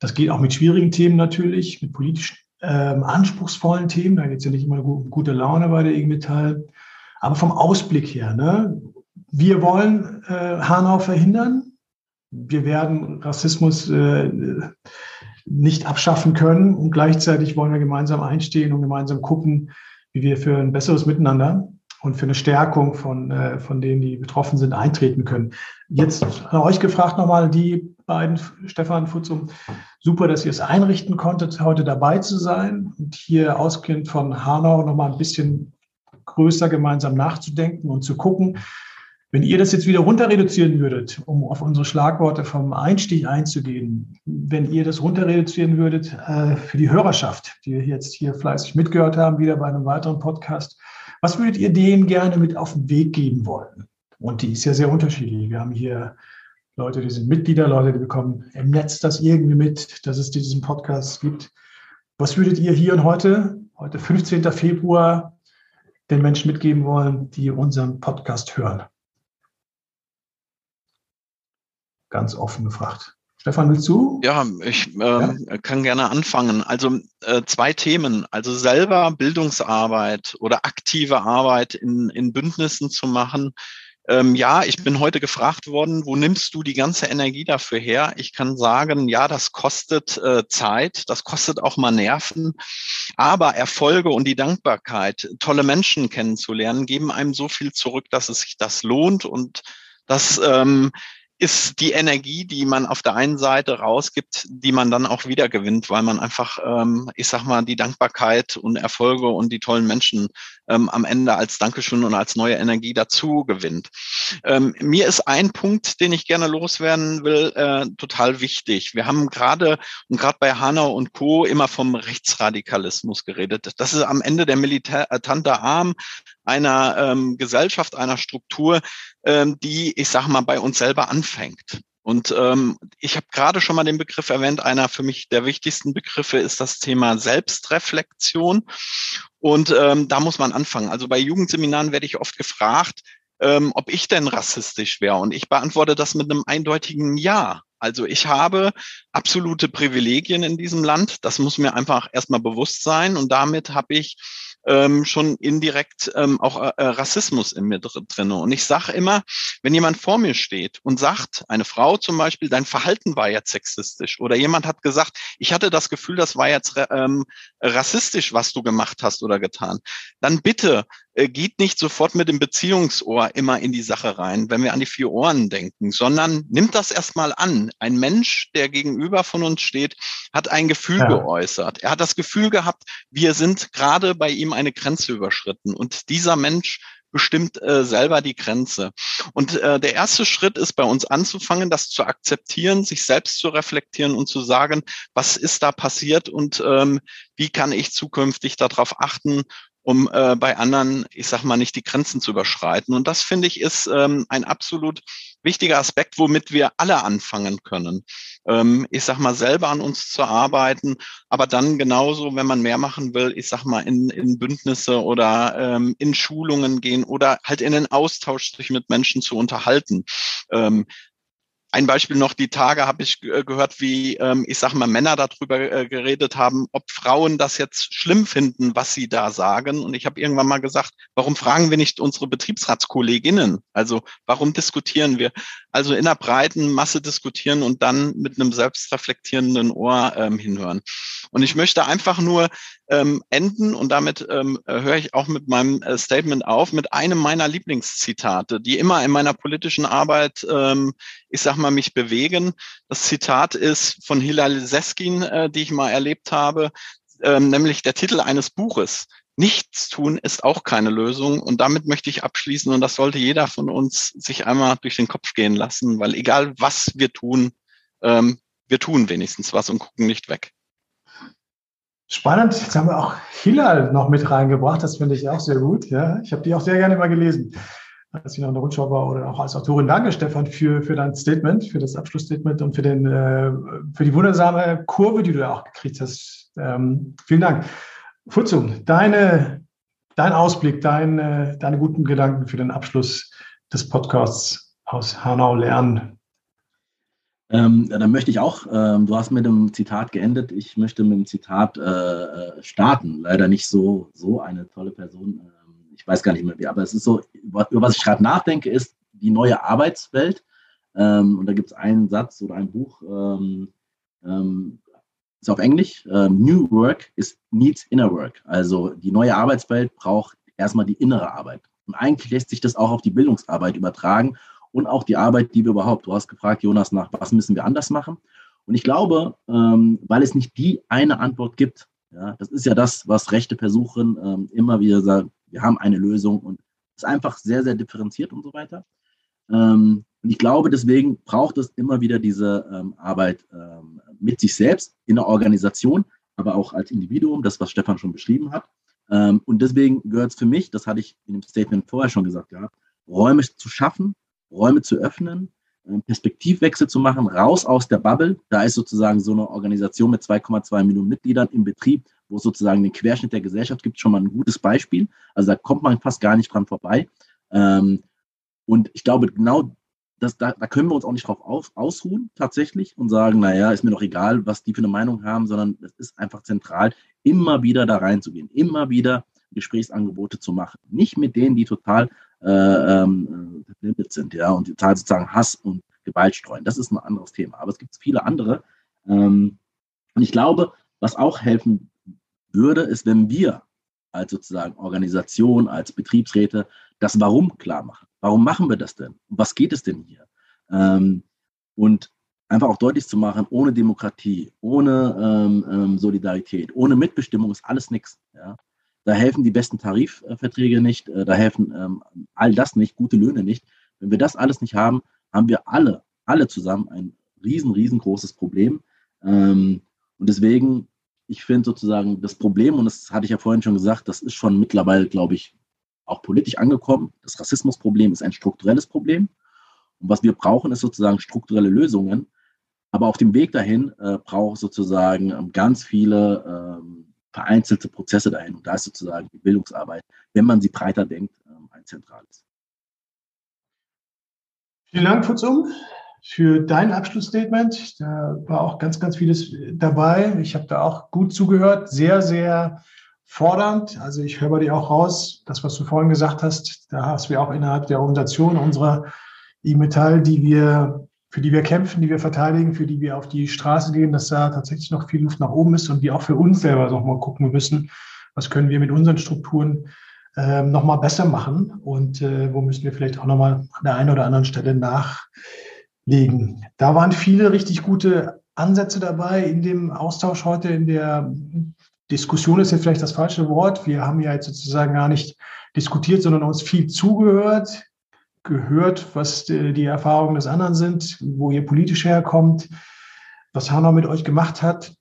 Das geht auch mit schwierigen Themen natürlich, mit politisch ähm, anspruchsvollen Themen. Da geht es ja nicht immer um gute Laune bei der IG Metall. Aber vom Ausblick her, ne? wir wollen äh, Hanau verhindern. Wir werden Rassismus äh, nicht abschaffen können. Und gleichzeitig wollen wir gemeinsam einstehen und gemeinsam gucken, wie wir für ein besseres Miteinander und für eine Stärkung von, äh, von denen, die betroffen sind, eintreten können. Jetzt an euch gefragt nochmal, die beiden, Stefan Futzum, super, dass ihr es einrichten konntet, heute dabei zu sein und hier ausgehend von Hanau nochmal ein bisschen größer gemeinsam nachzudenken und zu gucken, wenn ihr das jetzt wieder runter reduzieren würdet, um auf unsere Schlagworte vom Einstieg einzugehen, wenn ihr das runter reduzieren würdet äh, für die Hörerschaft, die jetzt hier fleißig mitgehört haben, wieder bei einem weiteren Podcast, was würdet ihr denen gerne mit auf den Weg geben wollen? Und die ist ja sehr unterschiedlich. Wir haben hier Leute, die sind Mitglieder, Leute, die bekommen im Netz das irgendwie mit, dass es diesen Podcast gibt. Was würdet ihr hier und heute, heute 15. Februar, den Menschen mitgeben wollen, die unseren Podcast hören? Ganz offen gefragt. Stefan, willst du? Ja, ich ähm, ja. kann gerne anfangen. Also äh, zwei Themen. Also selber Bildungsarbeit oder aktive Arbeit in, in Bündnissen zu machen. Ähm, ja, ich bin heute gefragt worden, wo nimmst du die ganze Energie dafür her? Ich kann sagen, ja, das kostet äh, Zeit, das kostet auch mal Nerven, aber Erfolge und die Dankbarkeit, tolle Menschen kennenzulernen, geben einem so viel zurück, dass es sich das lohnt und das ähm, ist die Energie, die man auf der einen Seite rausgibt, die man dann auch wieder gewinnt, weil man einfach, ähm, ich sag mal, die Dankbarkeit und Erfolge und die tollen Menschen ähm, am Ende als Dankeschön und als neue Energie dazu gewinnt. Ähm, mir ist ein Punkt, den ich gerne loswerden will, äh, total wichtig. Wir haben gerade und gerade bei Hanau und Co. immer vom Rechtsradikalismus geredet. Das ist am Ende der militante Arm einer ähm, Gesellschaft, einer Struktur, ähm, die, ich sage mal, bei uns selber anfängt. Und ähm, ich habe gerade schon mal den Begriff erwähnt. Einer für mich der wichtigsten Begriffe ist das Thema Selbstreflexion. Und ähm, da muss man anfangen. Also bei Jugendseminaren werde ich oft gefragt, ähm, ob ich denn rassistisch wäre. Und ich beantworte das mit einem eindeutigen Ja. Also ich habe absolute Privilegien in diesem Land. Das muss mir einfach erstmal bewusst sein. Und damit habe ich ähm, schon indirekt ähm, auch äh, Rassismus in mir drin. Und ich sage immer, wenn jemand vor mir steht und sagt, eine Frau zum Beispiel, dein Verhalten war jetzt sexistisch oder jemand hat gesagt, ich hatte das Gefühl, das war jetzt ähm, rassistisch, was du gemacht hast oder getan, dann bitte äh, geht nicht sofort mit dem Beziehungsohr immer in die Sache rein, wenn wir an die vier Ohren denken, sondern nimmt das erstmal an. Ein Mensch, der gegenüber von uns steht, hat ein Gefühl ja. geäußert. Er hat das Gefühl gehabt, wir sind gerade bei ihm eine Grenze überschritten. Und dieser Mensch bestimmt äh, selber die Grenze. Und äh, der erste Schritt ist bei uns anzufangen, das zu akzeptieren, sich selbst zu reflektieren und zu sagen, was ist da passiert und ähm, wie kann ich zukünftig darauf achten, um äh, bei anderen, ich sag mal, nicht die Grenzen zu überschreiten. Und das finde ich ist ähm, ein absolut wichtiger Aspekt, womit wir alle anfangen können. Ähm, ich sag mal, selber an uns zu arbeiten, aber dann genauso, wenn man mehr machen will, ich sag mal, in, in Bündnisse oder ähm, in Schulungen gehen oder halt in den Austausch sich mit Menschen zu unterhalten. Ähm, ein Beispiel noch, die Tage habe ich gehört, wie, ähm, ich sage mal, Männer darüber äh, geredet haben, ob Frauen das jetzt schlimm finden, was sie da sagen. Und ich habe irgendwann mal gesagt, warum fragen wir nicht unsere Betriebsratskolleginnen? Also warum diskutieren wir? Also in der breiten Masse diskutieren und dann mit einem selbstreflektierenden Ohr ähm, hinhören. Und ich möchte einfach nur ähm, enden und damit ähm, höre ich auch mit meinem äh, Statement auf, mit einem meiner Lieblingszitate, die immer in meiner politischen Arbeit, ähm, ich sag mal, mich bewegen. Das Zitat ist von Hilal Seskin, äh, die ich mal erlebt habe, ähm, nämlich der Titel eines Buches. Nichts tun ist auch keine Lösung. Und damit möchte ich abschließen. Und das sollte jeder von uns sich einmal durch den Kopf gehen lassen, weil egal was wir tun, ähm, wir tun wenigstens was und gucken nicht weg. Spannend. Jetzt haben wir auch Hilal noch mit reingebracht. Das finde ich auch sehr gut. Ja, ich habe die auch sehr gerne mal gelesen, als ich noch in der Rundschau war oder auch als Autorin. Danke, Stefan, für, für dein Statement, für das Abschlussstatement und für, den, äh, für die wundersame Kurve, die du da auch gekriegt hast. Ähm, vielen Dank. Futzum, deine, dein Ausblick, deine, deine guten Gedanken für den Abschluss des Podcasts aus Hanau lernen. Ähm, dann möchte ich auch, ähm, du hast mit dem Zitat geendet, ich möchte mit dem Zitat äh, äh, starten. Leider nicht so, so eine tolle Person. Ähm, ich weiß gar nicht mehr wie, aber es ist so, über, was ich gerade nachdenke, ist die neue Arbeitswelt. Ähm, und da gibt es einen Satz oder ein Buch, ähm, ähm, ist auf Englisch, New Work is needs inner work. Also die neue Arbeitswelt braucht erstmal die innere Arbeit. Und eigentlich lässt sich das auch auf die Bildungsarbeit übertragen und auch die Arbeit, die wir überhaupt, du hast gefragt, Jonas, nach was müssen wir anders machen? Und ich glaube, ähm, weil es nicht die eine Antwort gibt, ja, das ist ja das, was Rechte versuchen, ähm, immer wieder sagen, wir haben eine Lösung und es ist einfach sehr, sehr differenziert und so weiter. Ähm, und ich glaube, deswegen braucht es immer wieder diese ähm, Arbeit ähm, mit sich selbst in der Organisation, aber auch als Individuum, das, was Stefan schon beschrieben hat. Ähm, und deswegen gehört es für mich, das hatte ich in dem Statement vorher schon gesagt gehabt, Räume zu schaffen, Räume zu öffnen, Perspektivwechsel zu machen, raus aus der Bubble. Da ist sozusagen so eine Organisation mit 2,2 Millionen Mitgliedern im Betrieb, wo es sozusagen den Querschnitt der Gesellschaft gibt, schon mal ein gutes Beispiel. Also da kommt man fast gar nicht dran vorbei. Ähm, und ich glaube, genau das, da, da können wir uns auch nicht drauf auf, ausruhen tatsächlich und sagen, naja, ist mir doch egal, was die für eine Meinung haben, sondern es ist einfach zentral, immer wieder da reinzugehen, immer wieder Gesprächsangebote zu machen. Nicht mit denen, die total äh, ähm, verblindet sind, ja, und die Zahl sozusagen Hass und Gewalt streuen. Das ist ein anderes Thema. Aber es gibt viele andere. Ähm, und ich glaube, was auch helfen würde, ist, wenn wir als sozusagen Organisation, als Betriebsräte das Warum klar machen. Warum machen wir das denn? Was geht es denn hier? Ähm, Und einfach auch deutlich zu machen, ohne Demokratie, ohne ähm, ähm, Solidarität, ohne Mitbestimmung ist alles nichts. Ja? Da helfen die besten Tarifverträge nicht, äh, da helfen ähm, all das nicht, gute Löhne nicht. Wenn wir das alles nicht haben, haben wir alle, alle zusammen ein riesen, riesengroßes Problem. Ähm, und deswegen, ich finde sozusagen das Problem, und das hatte ich ja vorhin schon gesagt, das ist schon mittlerweile, glaube ich, auch politisch angekommen. Das Rassismusproblem ist ein strukturelles Problem. Und was wir brauchen, ist sozusagen strukturelle Lösungen. Aber auf dem Weg dahin äh, braucht sozusagen ähm, ganz viele ähm, vereinzelte Prozesse dahin. Und da ist sozusagen die Bildungsarbeit, wenn man sie breiter denkt, ähm, ein zentrales. Vielen Dank, Futzum, für dein Abschlussstatement. Da war auch ganz, ganz vieles dabei. Ich habe da auch gut zugehört. Sehr, sehr fordernd. Also ich höre bei dir auch raus, das, was du vorhin gesagt hast, da hast wir auch innerhalb der Organisation unserer E-Metall, die wir, für die wir kämpfen, die wir verteidigen, für die wir auf die Straße gehen, dass da tatsächlich noch viel Luft nach oben ist und wir auch für uns selber noch mal gucken müssen, was können wir mit unseren Strukturen äh, noch mal besser machen und äh, wo müssen wir vielleicht auch noch mal an der einen oder anderen Stelle nachlegen. Da waren viele richtig gute Ansätze dabei in dem Austausch heute, in der Diskussion ist jetzt vielleicht das falsche Wort. Wir haben ja jetzt sozusagen gar nicht diskutiert, sondern uns viel zugehört, gehört, was die Erfahrungen des anderen sind, wo ihr politisch herkommt, was Hanau mit euch gemacht hat,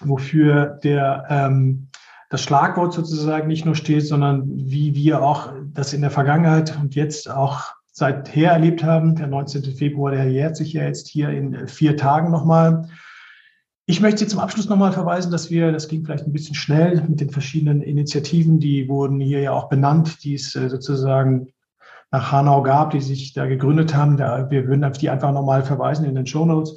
wofür der, ähm, das Schlagwort sozusagen nicht nur steht, sondern wie wir auch das in der Vergangenheit und jetzt auch seither erlebt haben. Der 19. Februar, der jährt sich ja jetzt hier in vier Tagen nochmal. Ich möchte Sie zum Abschluss nochmal verweisen, dass wir, das ging vielleicht ein bisschen schnell mit den verschiedenen Initiativen, die wurden hier ja auch benannt, die es äh, sozusagen nach Hanau gab, die sich da gegründet haben. Da, wir würden auf die einfach nochmal verweisen in den Show Notes.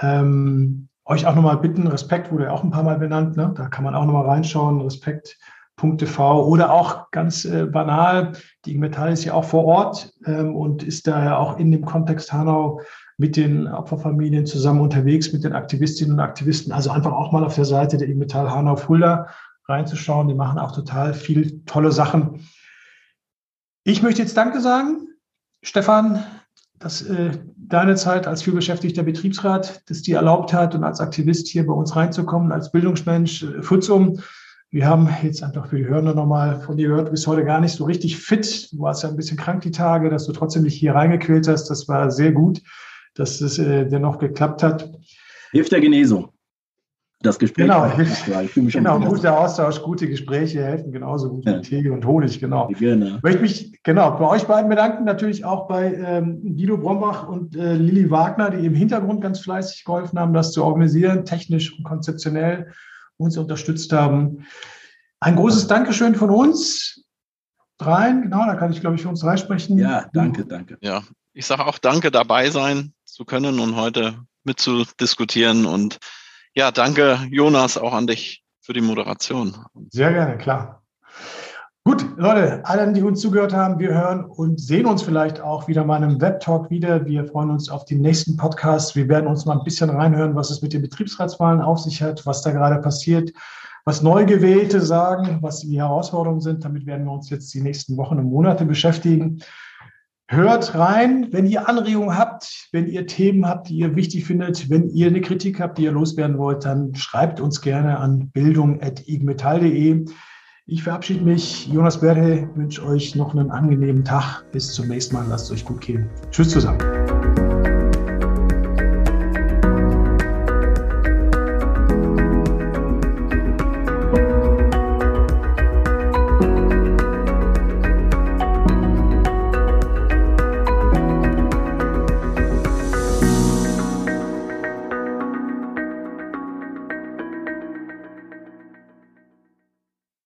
Ähm, euch auch nochmal bitten, Respekt wurde ja auch ein paar Mal benannt, ne? da kann man auch nochmal reinschauen, Respekt.tv oder auch ganz äh, banal, die Metall ist ja auch vor Ort ähm, und ist da ja auch in dem Kontext Hanau mit den Opferfamilien zusammen unterwegs, mit den Aktivistinnen und Aktivisten. Also einfach auch mal auf der Seite der Metall Hanau Fulda reinzuschauen. Die machen auch total viel tolle Sachen. Ich möchte jetzt Danke sagen, Stefan, dass äh, deine Zeit als vielbeschäftigter Betriebsrat das dir erlaubt hat und als Aktivist hier bei uns reinzukommen, als Bildungsmensch, äh, Futzum. Wir haben jetzt einfach für die Hörner nochmal von dir gehört, du bist heute gar nicht so richtig fit. Du warst ja ein bisschen krank die Tage, dass du trotzdem dich hier reingequält hast. Das war sehr gut dass es äh, dennoch geklappt hat. Hilft der Genesung. Das Gespräch. Genau, ich fühle mich genau guter Austausch, gute Gespräche helfen genauso gut ja. wie Tee und Honig, genau. Gerne. Ich möchte mich genau bei euch beiden bedanken, natürlich auch bei ähm, Guido Brombach und äh, Lilly Wagner, die im Hintergrund ganz fleißig geholfen haben, das zu organisieren, technisch und konzeptionell uns unterstützt haben. Ein großes Dankeschön von uns dreien, genau, da kann ich glaube ich für uns drei sprechen. Ja, danke, danke. Ja, ich sage auch danke dabei sein zu können und heute mitzudiskutieren. Und ja, danke, Jonas, auch an dich für die Moderation. Sehr gerne, klar. Gut, Leute, allen, die uns zugehört haben, wir hören und sehen uns vielleicht auch wieder mal im Webtalk wieder. Wir freuen uns auf den nächsten Podcast. Wir werden uns mal ein bisschen reinhören, was es mit den Betriebsratswahlen auf sich hat, was da gerade passiert, was Neugewählte sagen, was die Herausforderungen sind. Damit werden wir uns jetzt die nächsten Wochen und Monate beschäftigen. Hört rein, wenn ihr Anregungen habt, wenn ihr Themen habt, die ihr wichtig findet, wenn ihr eine Kritik habt, die ihr loswerden wollt, dann schreibt uns gerne an bildung.igmetall.de. Ich verabschiede mich. Jonas Berhe wünsche euch noch einen angenehmen Tag. Bis zum nächsten Mal. Lasst es euch gut gehen. Tschüss zusammen.